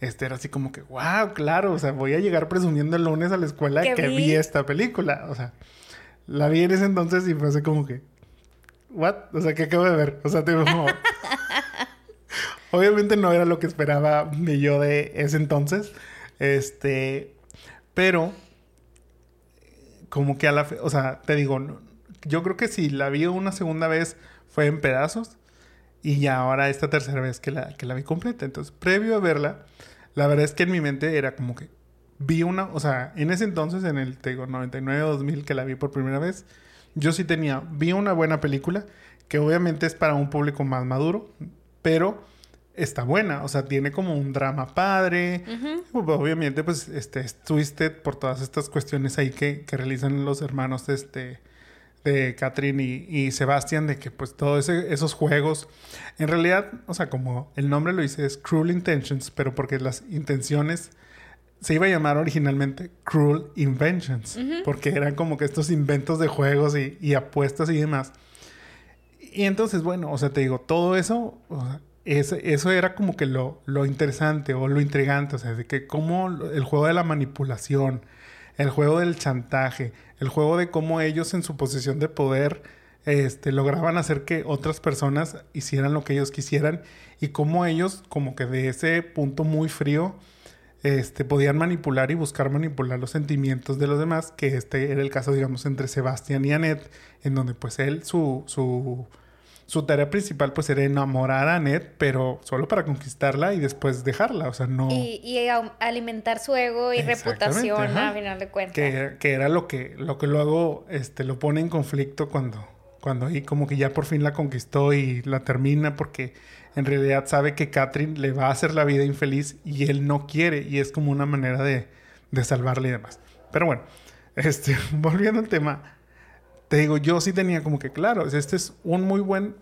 este era así como que, wow, claro, o sea, voy a llegar presumiendo el lunes a la escuela que vi? esta película. O sea, la vi en ese entonces y fue así como que, what? O sea, ¿qué acabo de ver? O sea, te como... Obviamente no era lo que esperaba de yo de ese entonces. Este, pero como que a la, fe, o sea, te digo, yo creo que si la vi una segunda vez fue en pedazos y ya ahora esta tercera vez que la, que la vi completa. Entonces, previo a verla, la verdad es que en mi mente era como que vi una, o sea, en ese entonces, en el, te digo, 99 o 2000 que la vi por primera vez, yo sí tenía, vi una buena película, que obviamente es para un público más maduro, pero está buena, o sea, tiene como un drama padre, obviamente pues este, es twisted por todas estas cuestiones ahí que, que realizan los hermanos, este, de Catherine y, Sebastián, de que pues todos esos juegos, en realidad, o sea, como el nombre lo dice, es Cruel Intentions, pero porque las intenciones se iba a llamar originalmente Cruel Inventions, porque eran como que estos inventos de juegos y, apuestas y demás. Y entonces, bueno, o sea, te digo, todo eso, eso era como que lo, lo interesante o lo intrigante, o sea, de que como el juego de la manipulación, el juego del chantaje, el juego de cómo ellos en su posición de poder este, lograban hacer que otras personas hicieran lo que ellos quisieran y cómo ellos como que de ese punto muy frío este, podían manipular y buscar manipular los sentimientos de los demás, que este era el caso digamos entre Sebastián y Annette, en donde pues él su, su su tarea principal pues era enamorar a Annette, pero solo para conquistarla y después dejarla, o sea, no... Y, alimentar su ego y reputación, a final de cuentas. Que, que, era lo que, lo que luego este, lo pone en conflicto cuando, cuando ahí como que ya por fin la conquistó y la termina porque en realidad sabe que Catherine le va a hacer la vida infeliz y él no quiere y es como una manera de, de salvarle y demás. Pero bueno, este, volviendo al tema te digo, yo sí tenía como que, claro, este es un muy buen...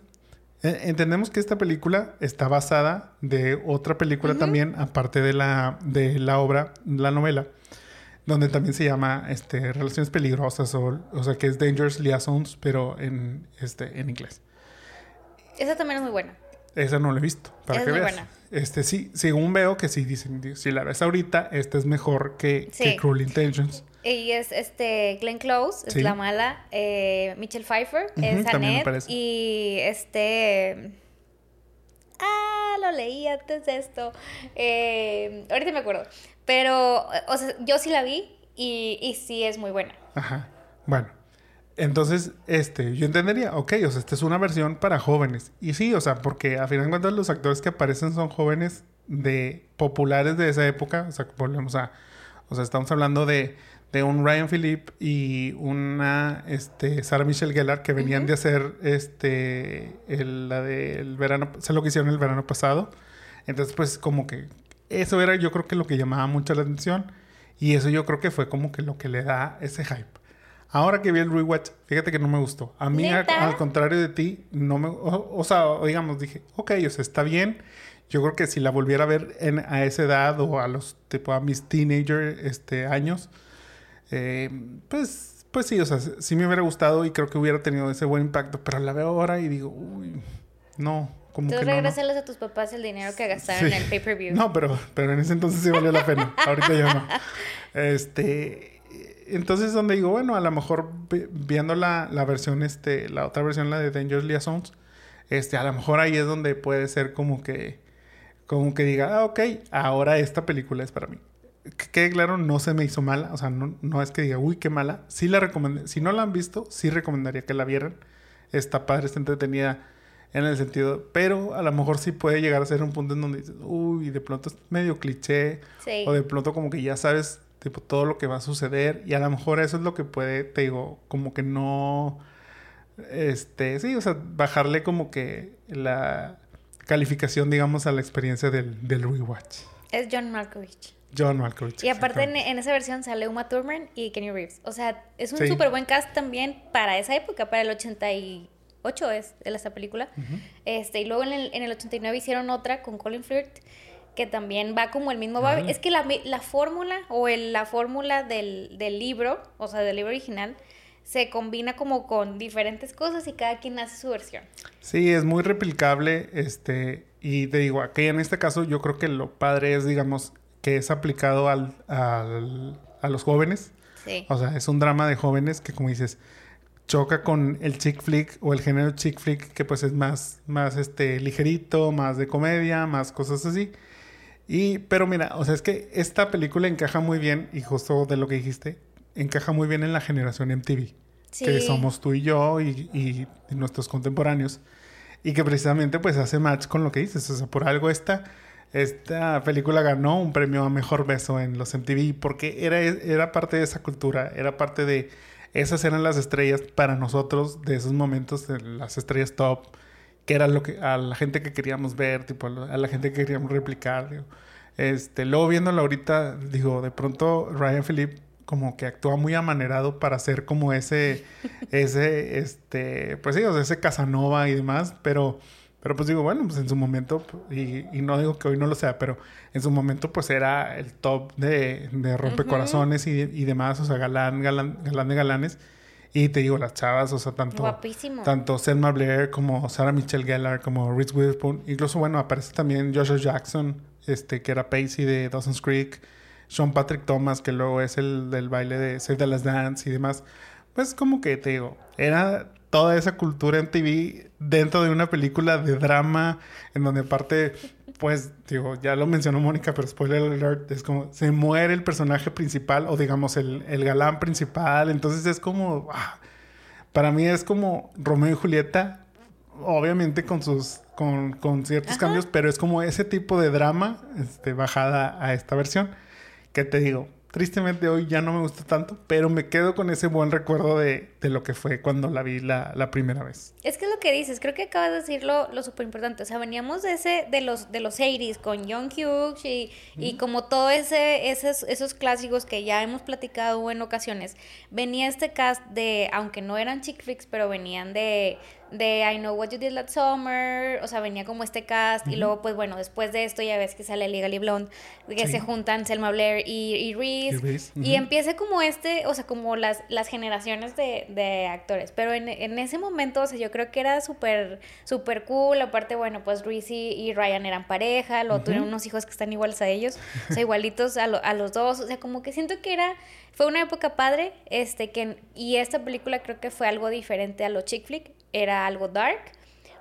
E, entendemos que esta película está basada de otra película también, aparte de la, de la obra, la novela, donde también se llama este, Relaciones Peligrosas, o, o sea, que es Dangerous Liaisons, pero en, este, en inglés. Esa también es muy buena. Esa no la he visto, para es que muy Buena. Este, sí, según veo que sí, dicen, si la ves ahorita, esta es mejor que, que Cruel Intentions. Y es este Glenn Close, es la mala. Eh, Michelle Pfeiffer es Annette. Y este. Ah, lo leí antes de esto. Eh, ahorita me acuerdo. Pero, o sea, yo sí la vi y, y sí es muy buena. Ajá. Bueno. Entonces, este, yo entendería, ok, o sea, esta es una versión para jóvenes. Y sí, o sea, porque a final de cuentas los actores que aparecen son jóvenes de populares de esa época. O sea, volvemos a. O sea, estamos hablando de de un Ryan Philippe y una este, Sarah Michelle Gellar que venían de hacer este, el, la del verano, sé lo que hicieron el verano pasado. Entonces, pues como que eso era yo creo que lo que llamaba mucho la atención y eso yo creo que fue como que lo que le da ese hype. Ahora que vi el rewatch, fíjate que no me gustó. A mí, al, contrario de ti, no me... O, sea, digamos, dije, ok, o sea, está bien. Yo creo que si la volviera a ver en, a esa edad o a los, tipo, a mis teenager este, años, eh, pues, pues sí, o sea, sí me hubiera gustado y creo que hubiera tenido ese buen impacto, pero la veo ahora y digo, uy, no. Como Tú regresarles a tus papás el dinero que gastaron en el pay-per-view. No, pero, pero en ese entonces sí valió la pena. Ahorita ya no. Este, entonces donde digo, bueno, a lo mejor viendo la, la versión, este, la otra versión, la de Dangerous Liaisons, este, a lo mejor ahí es donde puede ser como que, como que diga, ah, ok, ahora esta película es para mí. Que quede claro, no se me hizo mala, o sea, no, no es que diga, uy, qué mala. Sí la recomendé, si no la han visto, sí recomendaría que la vieran. Está padre, está entretenida en el sentido, pero a lo mejor sí puede llegar a ser un punto en donde dices, uy, de pronto es medio cliché, o de pronto como que ya sabes, tipo, todo lo que va a suceder, y a lo mejor eso es lo que puede, te digo, como que no este, sí, o sea, bajarle como que la calificación, digamos, a la experiencia del, del rewatch. Es John Malkovich. John Malkovich. Y aparte en, esa versión sale Uma Thurman y Kenny Reeves. O sea, es un súper buen cast también para esa época, para el 88 es de esta película. este Y luego en el, en el 89 hicieron otra con Colin Firth que también va como el mismo ah. Es que la, la fórmula o el, la fórmula del, del libro, o sea, del libro original, se combina como con diferentes cosas y cada quien hace su versión. Sí, es muy replicable, este, y te digo, aquí en este caso yo creo que lo padre es, digamos, que es aplicado al, al, a los jóvenes. Sí. O sea, es un drama de jóvenes que, como dices, choca con el chick flick o el género chick flick que pues es más, más este, ligerito, más de comedia, más cosas así. Y, pero mira, o sea, es que esta película encaja muy bien, y justo de lo que dijiste, encaja muy bien en la generación MTV, que somos tú y yo y, nuestros contemporáneos, y que precisamente pues hace match con lo que dices, o sea, por algo esta, esta película ganó un premio a Mejor Beso en los MTV, porque era, era parte de esa cultura, era parte de, esas eran las estrellas para nosotros de esos momentos, de las estrellas top, que era lo que, a la gente que queríamos ver, tipo, a la gente que queríamos replicar, Este, luego viéndolo ahorita, digo, de pronto Ryan Philippe como que actúa muy amanerado para ser como ese, ese, este, pues sí, o sea, ese Casanova y demás, pero, pero pues digo, bueno, pues en su momento, y, y, no digo que hoy no lo sea, pero en su momento pues era el top de, de rompecorazones y, y, demás, o sea, galán, galán, galán de galanes. Y te digo, las chavas, o sea, tanto, tanto Selma Blair como Sarah Michelle Gellar, como Reese Witherspoon. Incluso, bueno, aparece también Joshua Jackson, este, que era Pacey de Dawson's Creek. Sean Patrick Thomas, que luego es el del baile de Save the Last Dance y demás. Pues como que te digo, era toda esa cultura en TV dentro de una película de drama en donde aparte, pues digo, ya lo mencionó Mónica, pero spoiler alert, es como se muere el personaje principal o digamos el, el galán principal, entonces es como, ah, para mí es como Romeo y Julieta, obviamente con sus con, con ciertos cambios, pero es como ese tipo de drama este, bajada a esta versión. Que te digo, tristemente hoy ya no me gusta tanto, pero me quedo con ese buen recuerdo de, lo que fue cuando la vi la, primera vez. Es que es lo que dices, creo que acabas de decir lo, súper importante. O sea, veníamos de ese, de los, de los 80s con Young Hughes y, y como todo ese, esos, esos clásicos que ya hemos platicado en ocasiones. Venía este cast de, aunque no eran chick flicks, pero venían de de I Know What You Did Last Summer, o sea, venía como este cast, y luego, pues bueno, después de esto ya ves que sale Legally Blonde, que se juntan Selma Blair y, y Reese, y, empieza como este, o sea, como las, las generaciones de, de actores, pero en, en, ese momento, o sea, yo creo que era súper, súper cool, aparte, bueno, pues Reese y, Ryan eran pareja, luego tuvieron unos hijos que están iguales a ellos, o sea, igualitos a, a los dos, o sea, como que siento que era fue una época padre, este, que, y esta película creo que fue algo diferente a lo chick flick, era algo dark.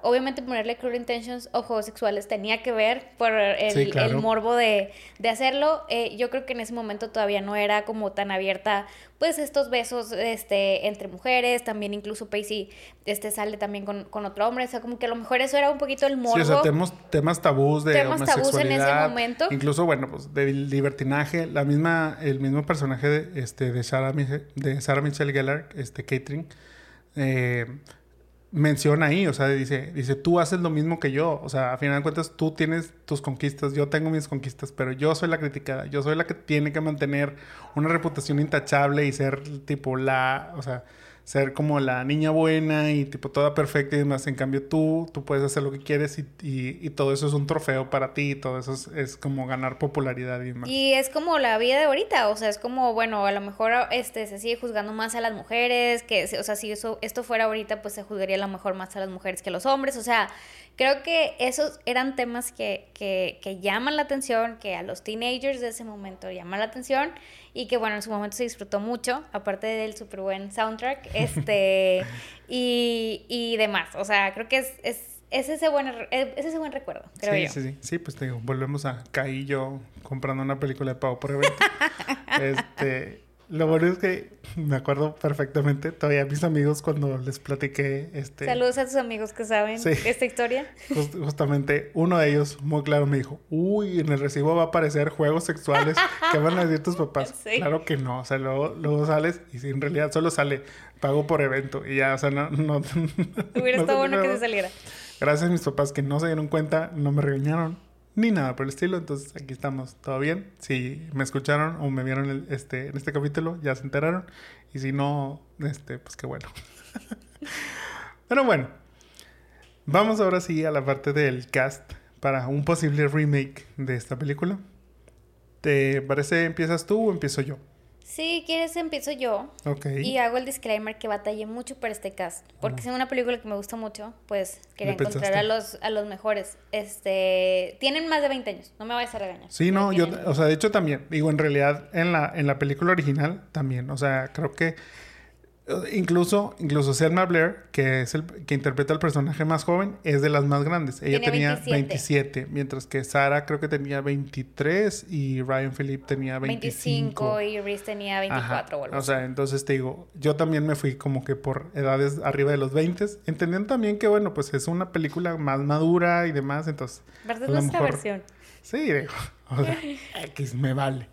Obviamente ponerle Cruel Intentions o juegos sexuales tenía que ver por el, el morbo de, de hacerlo. Eh, yo creo que en ese momento todavía no era como tan abierta, pues estos besos este, entre mujeres, también incluso Pacey este, sale también con, con otro hombre, o sea, como que a lo mejor eso era un poquito el morbo. Sí, o sea, tenemos temas tabús de temas tabús en ese momento. Incluso, bueno, pues de libertinaje, la misma, el mismo personaje de, este, de, Sarah, de Sarah Michelle Gellar, este, Catherine, eh, menciona ahí, o sea, dice, dice, tú haces lo mismo que yo, o sea, a final de cuentas tú tienes tus conquistas, yo tengo mis conquistas, pero yo soy la criticada, yo soy la que tiene que mantener una reputación intachable y ser tipo la, o sea, ser como la niña buena y tipo toda perfecta y demás. En cambio tú, tú puedes hacer lo que quieres y, y, todo eso es un trofeo para ti y todo eso es, como ganar popularidad y demás. Y es como la vida de ahorita, o sea, es como, bueno, a lo mejor este, se sigue juzgando más a las mujeres, que, o sea, si eso, esto fuera ahorita, pues se juzgaría a lo mejor más a las mujeres que a los hombres, o sea, creo que esos eran temas que, que, que llaman la atención, que a los teenagers de ese momento llaman la atención y que bueno, en su momento se disfrutó mucho, aparte del súper buen soundtrack, este, y, y demás. O sea, creo que es, es, es ese, buen, es ese buen recuerdo, creo sí, yo. Sí, sí, sí, pues te digo, volvemos a caí yo comprando una película de Pavo por evento. este, lo bueno es que me acuerdo perfectamente todavía mis amigos cuando les platiqué este Saludos a tus amigos que saben esta historia. justamente uno de ellos muy claro me dijo, "Uy, en el recibo va a aparecer juegos sexuales, ¿qué van a decir tus papás?" Claro que no, o sea, luego, luego sales y si en realidad solo sale pago por evento y ya, o sea, no no Hubiera estado bueno que se saliera. Gracias a mis papás que no se dieron cuenta, no me regañaron ni nada por el estilo. Entonces aquí estamos, todo bien. Si me escucharon o me vieron este, en este capítulo, ya se enteraron. Y si no, este, pues qué bueno. Pero bueno, vamos ahora sí a la parte del cast para un posible remake de esta película. ¿Te parece empiezas tú o empiezo yo? Si quieres, empiezo yo. Ok. Y hago el disclaimer que batallé mucho para este cast. Porque es una película que me gusta mucho, pues quería encontrar a los, a los mejores. Este, tienen más de 20 años, no me vayas a regañar. Sí, no, yo, o sea, de hecho también, digo, en realidad en la, en la película original también, o sea, creo que Incluso, incluso Selma Blair, que es el que interpreta al personaje más joven, es de las más grandes. Ella tenía, 27. mientras que Sara creo que tenía 23 y Ryan Phillip tenía 25. 25 y Reese tenía 24 o, o sea, entonces te digo, yo también me fui como que por edades arriba de los 20, entendiendo también que bueno, pues es una película más madura y demás, entonces... ¿Verdad? Es nuestra versión. Sí, digo, o sea, X me vale.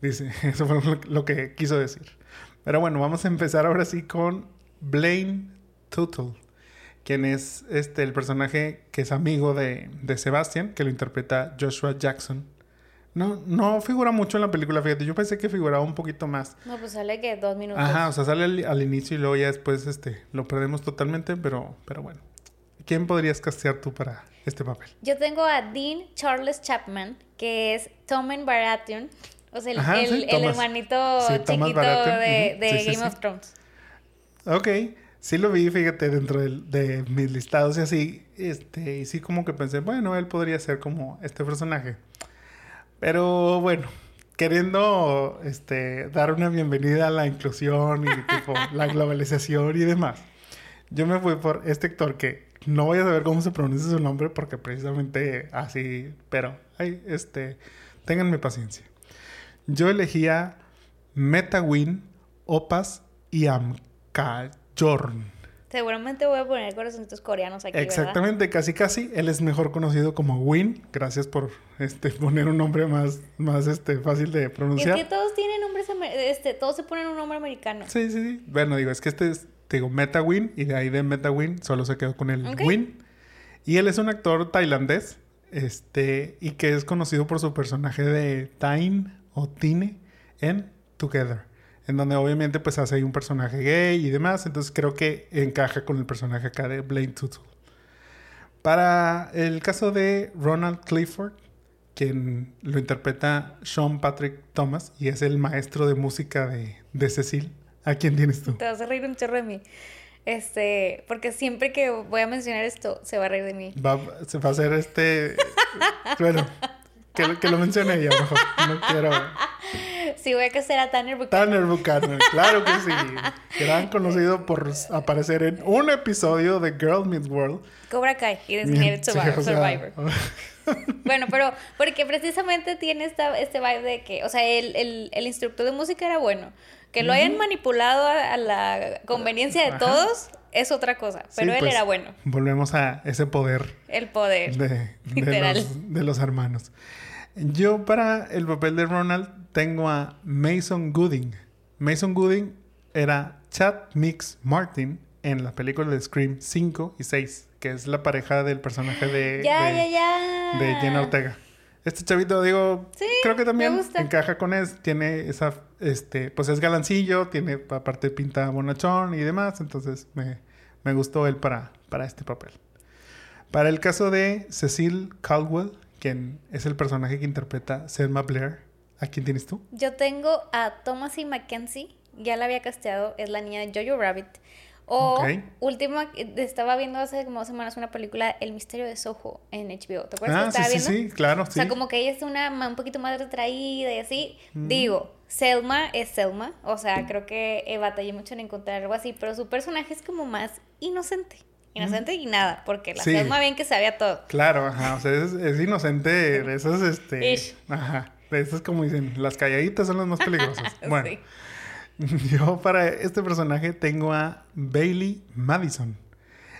Dice, eso fue lo que quiso decir. Pero bueno, vamos a empezar ahora sí con Blaine Tuttle, quien es este, el personaje que es amigo de, de Sebastian, que lo interpreta Joshua Jackson. No, no figura mucho en la película, fíjate. Yo pensé que figuraba un poquito más. No, pues sale que dos minutos. Ajá, o sea, sale al, inicio y luego ya después este, lo perdemos totalmente, pero, pero bueno. ¿Quién podrías castear tú para este papel? Yo tengo a Dean Charles Chapman, que es Tommen Baratheon o sea, el, el, hermanito chiquito de, de Game of Thrones. Ok. Sí lo vi, fíjate, dentro de, de, mis listados y así. Este, y sí como que pensé, bueno, él podría ser como este personaje. Pero bueno, queriendo este, dar una bienvenida a la inclusión y tipo la globalización y demás. Yo me fui por este actor que no voy a saber cómo se pronuncia su nombre porque precisamente así, pero, ay, este, ténganme paciencia. Yo elegía Metawin, Opas y Amkajorn. Seguramente voy a poner corazoncitos coreanos aquí. Exactamente, casi casi. Él es mejor conocido como Win. Gracias por este poner un nombre más, más este, fácil de pronunciar. Es que todos tienen nombres, este, todos se ponen un nombre americano. Sí, sí, sí. Bueno, digo, es que este es, digo, Metawin, y de ahí de Metawin solo se quedó con el Win. Y él es un actor tailandés, este, y que es conocido por su personaje de Tain o Tine en Together. En donde obviamente pues hace ahí un personaje gay y demás. Entonces creo que encaja con el personaje acá de Blaine Tuttle. Para el caso de Ronald Clifford, quien lo interpreta Sean Patrick Thomas y es el maestro de música de, de Cecil. ¿A quién tienes tú? Te vas a reír un chorro de mí. Este, porque siempre que voy a mencionar esto, se va a reír de mí. Va, se va a hacer este. bueno, que, que lo mencione ella mejor. No quiero. Sí, voy a casar a Tanner Buchanan. Tanner Buchanan, claro que sí. Gran conocido por aparecer en un episodio de Girl Meets World. Cobra Kai y Designated Survivor. Survivor. bueno, pero porque precisamente tiene esta, este vibe de que, o sea, el, el, el instructor de música era bueno. Que lo hayan manipulado a, la conveniencia de todos es otra cosa, pero él pues, era bueno. Volvemos a ese poder. El poder. De, de, los, de los hermanos. Yo para el papel de Ronald tengo a Mason Gooding. Mason Gooding era Chad Mix Martin en la película de Scream 5 y 6, que es la pareja del personaje de, ya, de, ya, ya. de Jenna Ortega. Este chavito, digo, creo que también encaja con él. Tiene esa, este, pues es galancillo, tiene aparte pinta bonachón y demás. Entonces me, me gustó él para, para este papel. Para el caso de Cecil Caldwell, quien es el personaje que interpreta Selma Blair. ¿A quién tienes tú? Yo tengo a Thomasie Mackenzie, ya la había casteado, es la niña de Jojo Rabbit. O última, estaba viendo hace como semanas una película, El misterio de Soho, en HBO. ¿Te acuerdas? Ah, sí, sí, sí, claro. O sea, como que ella es una un poquito más retraída y así. Digo, Selma es Selma, o sea, creo que eh, batallé mucho en encontrar algo así, pero su personaje es como más inocente. Inocente y nada, porque la Selma bien que sabía todo. Claro, ajá, o sea, es, inocente de esos, este... Ajá, de esas como dicen, las calladitas son las más peligrosas. Bueno, yo para este personaje tengo a Bailey Madison.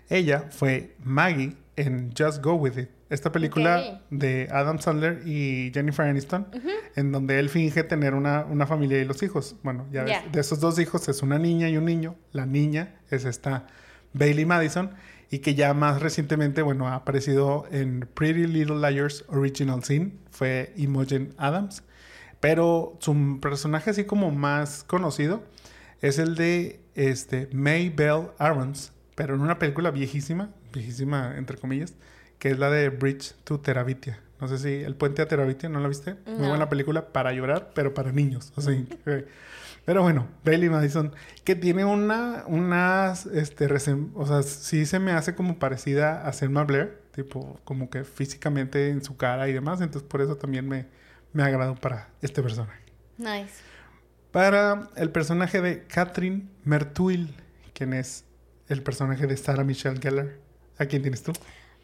Ella fue Maggie en Just Go With It. Esta película de Adam Sandler y Jennifer Aniston, en donde él finge tener una, familia y los hijos. Bueno, ya ves, de esos dos hijos es una niña y un niño. La niña es esta Bailey Madison y que ya más recientemente, bueno, ha aparecido en Pretty Little Liars Original Sin, fue Imogen Adams. Pero su personaje así como más conocido es el de este, May Bell Arons, pero en una película viejísima, viejísima entre comillas, que es la de Bridge to Terabitia. No sé si El Puente a Terabitia, ¿no la viste? Muy buena película para llorar, pero para niños. O sea, pero bueno, Bailey Madison, que tiene una, unas, este, o sea, sí se me hace como parecida a Selma Blair, tipo, como que físicamente en su cara y demás, entonces por eso también me, me agrado para este personaje. Nice. Para el personaje de Catherine Mertuil, quien es el personaje de Sarah Michelle Gellar. ¿A quién tienes tú?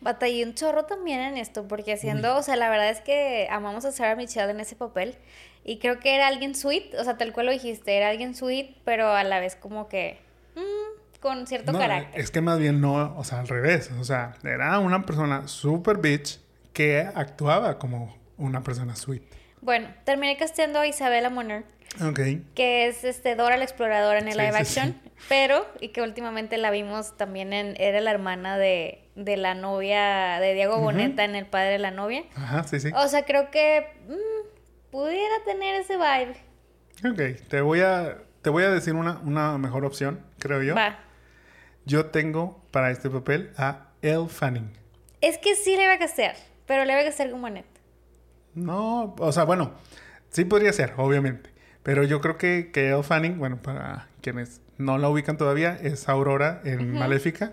Batallé un chorro también en esto, porque haciendo, o sea, la verdad es que amamos a Sarah Michelle en ese papel. Y creo que era alguien sweet, o sea, tal cual lo dijiste, era alguien sweet, pero a la vez como que mm, con cierto carácter. Es que más bien no, o sea, al revés. O sea, era una persona super bitch que actuaba como una persona sweet. Bueno, terminé casteando a Isabella Moner. Ok. Que es este Dora la exploradora en el live action. Pero, y que últimamente la vimos también en. Era la hermana de, de la novia de Diego Boneta en El padre de la novia. Ajá, sí, sí. O sea, creo que. Mm, pudiera tener ese vibe. Ok, te voy a. Te voy a decir una, una mejor opción, creo yo. Va. Yo tengo para este papel a Elle Fanning. Es que sí le va a castear, pero le va a castear como Annette. No, o sea, bueno, sí podría ser, obviamente. Pero yo creo que, que Elle Fanning, bueno, para quienes no la ubican todavía, es Aurora en Maléfica.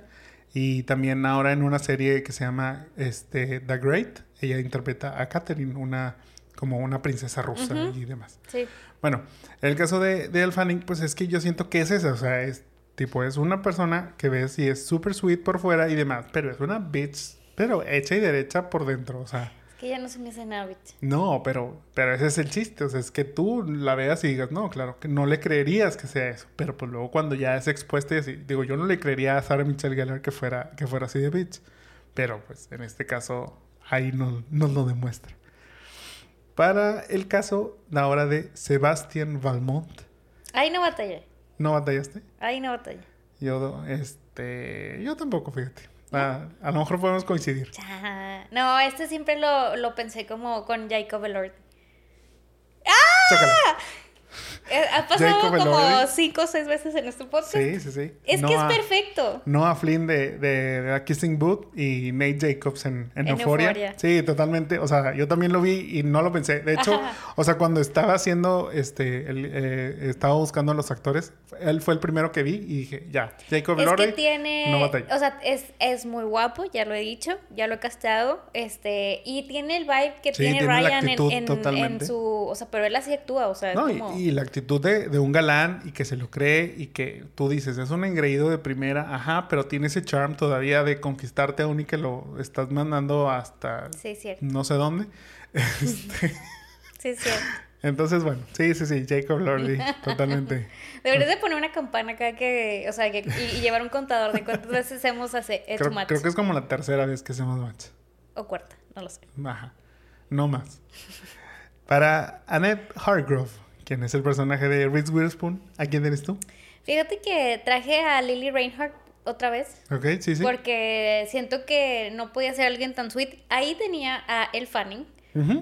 Y también ahora en una serie que se llama este, The Great, ella interpreta a Catherine, una, como una princesa rusa y demás. Sí. Bueno, el caso de, de Elle Fanning, pues es que yo siento que es eso, o sea, es tipo, es una persona que ves y es súper sweet por fuera y demás, pero es una bitch, pero hecha y derecha por dentro, o sea que ya no se me hace nada, No, pero, pero ese es el chiste. O sea, es que tú la veas y digas, no, claro, que no le creerías que sea eso. Pero pues luego cuando ya es expuesta y así, digo, yo no le creería a Sarah Michelle Gellar que fuera, que fuera así de bitch. Pero pues en este caso, ahí nos, nos lo demuestra. Para el caso ahora de Sebastián Valmont. Ahí no batallé. ¿No batallaste? Ahí no batallé. Yo, este, yo tampoco, fíjate. Ah, a lo mejor podemos coincidir. No, este siempre lo, lo pensé como con Jacob Elord. ¡Ah! Ha pasado como cinco o seis veces en este podcast. Sí, sí, sí. Es que es perfecto. Noah Flynn de, de, de, Kissing Booth y Nate Jacobs en, en, Euphoria. Sí, totalmente. O sea, yo también lo vi y no lo pensé. De hecho, o sea, cuando estaba haciendo, este, el, eh, estaba buscando a los actores, él fue el primero que vi y dije, ya, Jacob Es que tiene, o sea, es, es muy guapo, ya lo he dicho, ya lo he casteado, este, y tiene el vibe que tiene, Ryan en, en, su, o sea, pero él así actúa, o sea, no, como... y, y la actitud de, de, un galán y que se lo cree y que tú dices, es un engreído de primera, ajá, pero tiene ese charm todavía de conquistarte aún y que lo estás mandando hasta no sé dónde. Este, sí, sí. Entonces, bueno, sí, sí, sí, Jacob Lordy, totalmente. Deberías de poner una campana acá que, o sea, que, y, llevar un contador de cuántas veces hacemos hace, creo, Creo que es como la tercera vez que hacemos match. O cuarta, no lo sé. Ajá, no más. Para Annette Hargrove, ¿Quién es el personaje de Reese Witherspoon? ¿A quién eres tú? Fíjate que traje a Lily Reinhardt otra vez. Ok, sí, sí. Porque siento que no podía ser alguien tan sweet. Ahí tenía a El Fanning.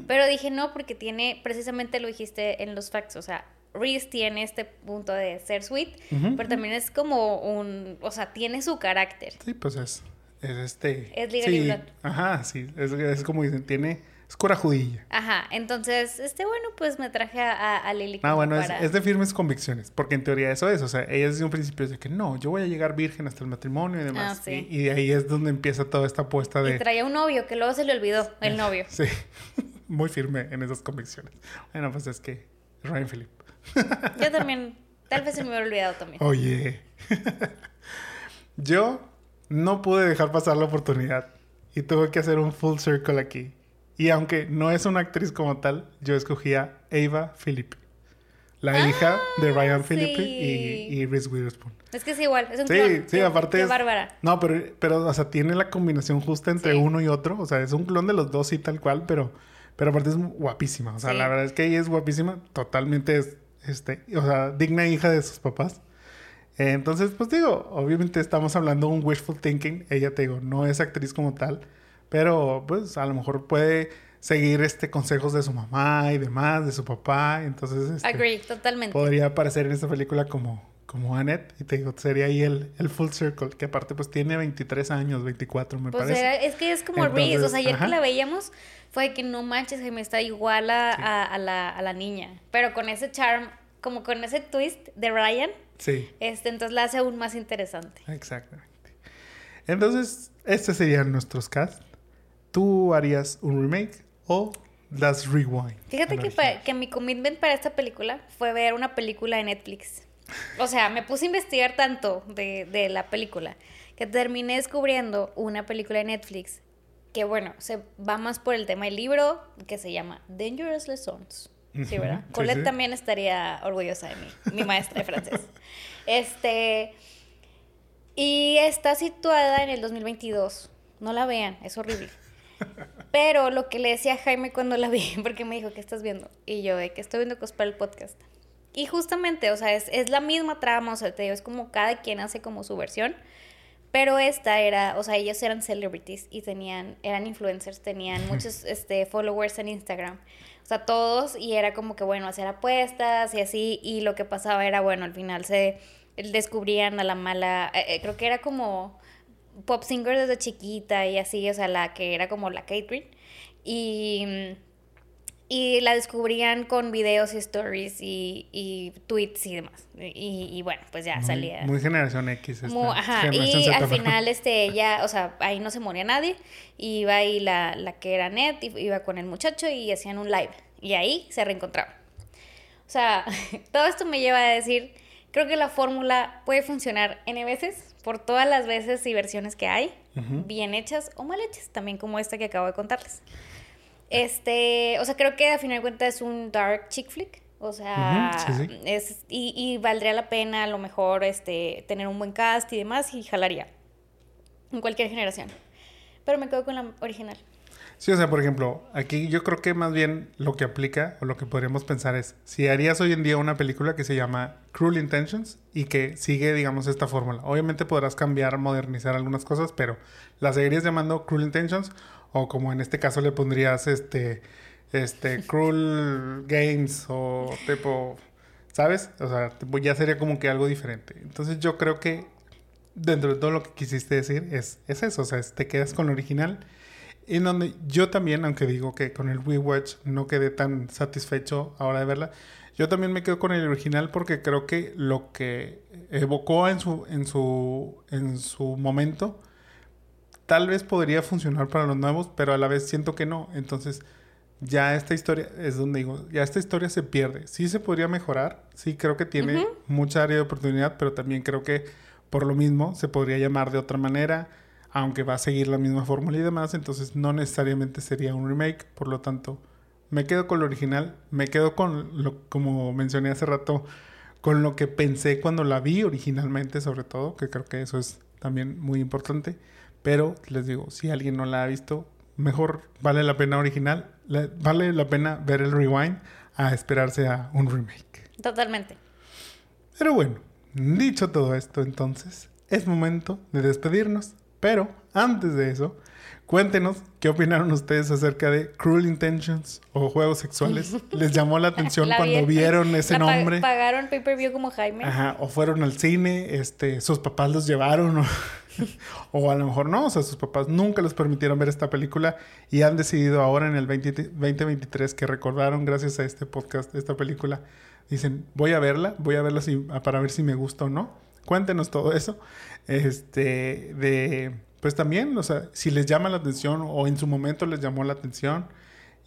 Pero dije no, porque tiene, precisamente lo dijiste en los facts, o sea, Reese tiene este punto de ser sweet, pero también es como un, o sea, tiene su carácter. Sí, pues es, es este... Es sí, Ajá, sí, es, es como dicen, tiene es corajudilla. Ajá, entonces, este, bueno, pues me traje a, a Lily. Ah, bueno, es, de firmes convicciones, porque en teoría eso es, o sea, ella desde un principio es de que no, yo voy a llegar virgen hasta el matrimonio y demás. Ah, sí. y, de ahí es donde empieza toda esta apuesta de... Y traía un novio, que luego se le olvidó, el novio. sí, muy firme en esas convicciones. Bueno, pues es que Ryan Phillip. Yo también, tal vez se me hubiera olvidado también. Oye. Yo no pude dejar pasar la oportunidad y tuve que hacer un full circle aquí. Y aunque no es una actriz como tal, yo escogí a Ava Phillippe, la Ah, hija de Ryan sí. y, y Reese Witherspoon. Es que es igual, es un Sí, clon. sí, Qué- aparte qué es- bárbara. No, pero, pero, o sea, tiene la combinación justa entre Sí. uno y otro. O sea, es un clon de los dos y tal cual, pero, pero aparte es guapísima. O sea, Sí. la verdad es que ella es guapísima, totalmente, es, este, o sea, digna hija de sus papás. Entonces, pues digo, obviamente estamos hablando de un wishful thinking. Ella, te digo, no es actriz como tal, pero pues a lo mejor puede seguir este consejos de su mamá y demás, de su papá. Entonces, este, Agree, totalmente. podría aparecer en esta película como, como Annette. Y te digo, sería ahí el, el full circle, que aparte pues tiene 23 años, 24 me Pues parece. era- es que es como Entonces, Reese. O sea, ayer ajá. que la veíamos fue que no manches, que me está igual a, a- a la, a la niña. Pero con ese charm, como con ese twist de Ryan, Sí, este, entonces la hace aún más interesante. exactamente. Entonces, estos serían nuestros cast. ¿Tú harías un remake o das rewind? Fíjate que, mi commitment para esta película fue ver una película de Netflix. O sea, me puse a investigar tanto de, de la película que terminé descubriendo una película de Netflix que, bueno, se va más por el tema del libro que se llama Dangerous Lessons. Sí, ¿verdad? sí, Colette sí. también estaría orgullosa de mí, mi maestra de francés. Este. Y está situada en el 2022. No la vean, es horrible. Pero lo que le decía a Jaime cuando la vi, porque me dijo, ¿qué estás viendo? Y yo, de que estoy viendo cosas para el podcast. Y justamente, o sea, es, es la misma trama, o sea, te digo, es como cada quien hace como su versión. Pero esta era, o sea, ellos eran celebrities y tenían, eran influencers, tenían muchos este, followers en Instagram. O sea, todos, y era como que, bueno, hacer apuestas y así. Y lo que pasaba era, bueno, al final se descubrían a la mala, eh, eh, creo que era como pop singer desde chiquita y así, o sea, la que era como la Catherine. Y, y la descubrían con videos y stories y, y tweets y demás. Y, y bueno, pues ya Muy- salía. Muy generación X. esta ajá, generación y Z, al final, este, ella, o sea, ahí no se moría nadie, y iba ahí la, la que era Ned, iba con el muchacho y hacían un live, y ahí se reencontraban. O sea, todo esto me lleva a decir, creo que la fórmula puede funcionar N veces, por todas las veces y versiones que hay, bien hechas o mal hechas, también como esta que acabo de contarles. Este, o sea, creo que al final de cuentas es un dark chick flick. O sea, Ujú, sí, sí. es, y, y valdría la pena a lo mejor este, tener un buen cast y demás y jalaría. En cualquier generación. Pero me quedo con la original. Sí, o sea, por ejemplo, aquí yo creo que más bien lo que aplica o lo que podríamos pensar es, si harías hoy en día una película que se llama Cruel Intentions y que sigue, digamos, esta fórmula. Obviamente podrás cambiar, modernizar algunas cosas, pero la seguirías llamando Cruel Intentions o como en este caso le pondrías este, este, Cruel Games o tipo, ¿sabes? O sea, tipo, ya sería como que algo diferente. Entonces yo creo que dentro de todo lo que quisiste decir es, es eso, o sea, es- te quedas con lo original. En donde yo también, aunque digo que con el Rewatch no quedé tan satisfecho ahora de verla, yo también me quedo con el original porque creo que lo que evocó en su, en su, en su momento tal vez podría funcionar para los nuevos, pero a la vez siento que no. Entonces, ya esta historia es donde digo, ya esta historia se pierde. Sí se podría mejorar, sí creo que tiene mucha área de oportunidad, pero también creo que por lo mismo se podría llamar de otra manera, aunque va a seguir la misma fórmula y demás, entonces no necesariamente sería un remake, por lo tanto, me quedo con lo original, me quedo con lo como mencioné hace rato, con lo que pensé cuando la vi originalmente, sobre todo, que creo que eso es también muy importante. Pero les digo, si alguien no la ha visto, mejor vale la pena original, le- vale la pena ver el rewind a esperarse a un remake. Totalmente. Pero bueno, dicho todo esto, entonces es momento de despedirnos. Pero antes de eso, cuéntenos qué opinaron ustedes acerca de Cruel Intentions o juegos sexuales. ¿Les llamó la atención La cuando vi- vieron ese la pa- nombre? Pagaron pay-per-view como Jaime. Ajá, o fueron al cine, este, sus papás los llevaron, o, o a lo mejor no, o sea, sus papás nunca les permitieron ver esta película y han decidido ahora en el 20 2023 que recordaron gracias a este podcast, esta película, dicen, voy a verla, voy a verla si- para ver si me gusta o no. Cuéntenos todo eso. Este, de, pues también, o sea, si les llama la atención o en su momento les llamó la atención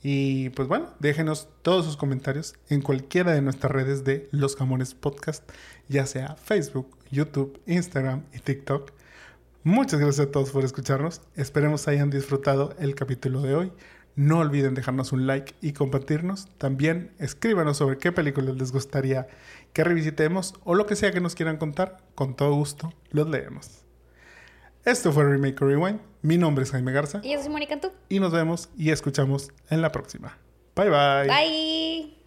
Y pues bueno, déjenos todos sus comentarios en cualquiera de nuestras redes de Los Jamones Podcast, ya sea Facebook, YouTube, Instagram y TikTok. Muchas gracias a todos por escucharnos. Esperemos hayan disfrutado el capítulo de hoy. No olviden dejarnos un like y compartirnos. También escríbanos sobre qué películas les gustaría que revisitemos o lo que sea que nos quieran contar. Con todo gusto los leemos. Esto fue Remake Rewind. Mi nombre es Jaime Garza. Y yo soy Mónica Antú. Y nos vemos y escuchamos en la próxima. Bye bye. Bye.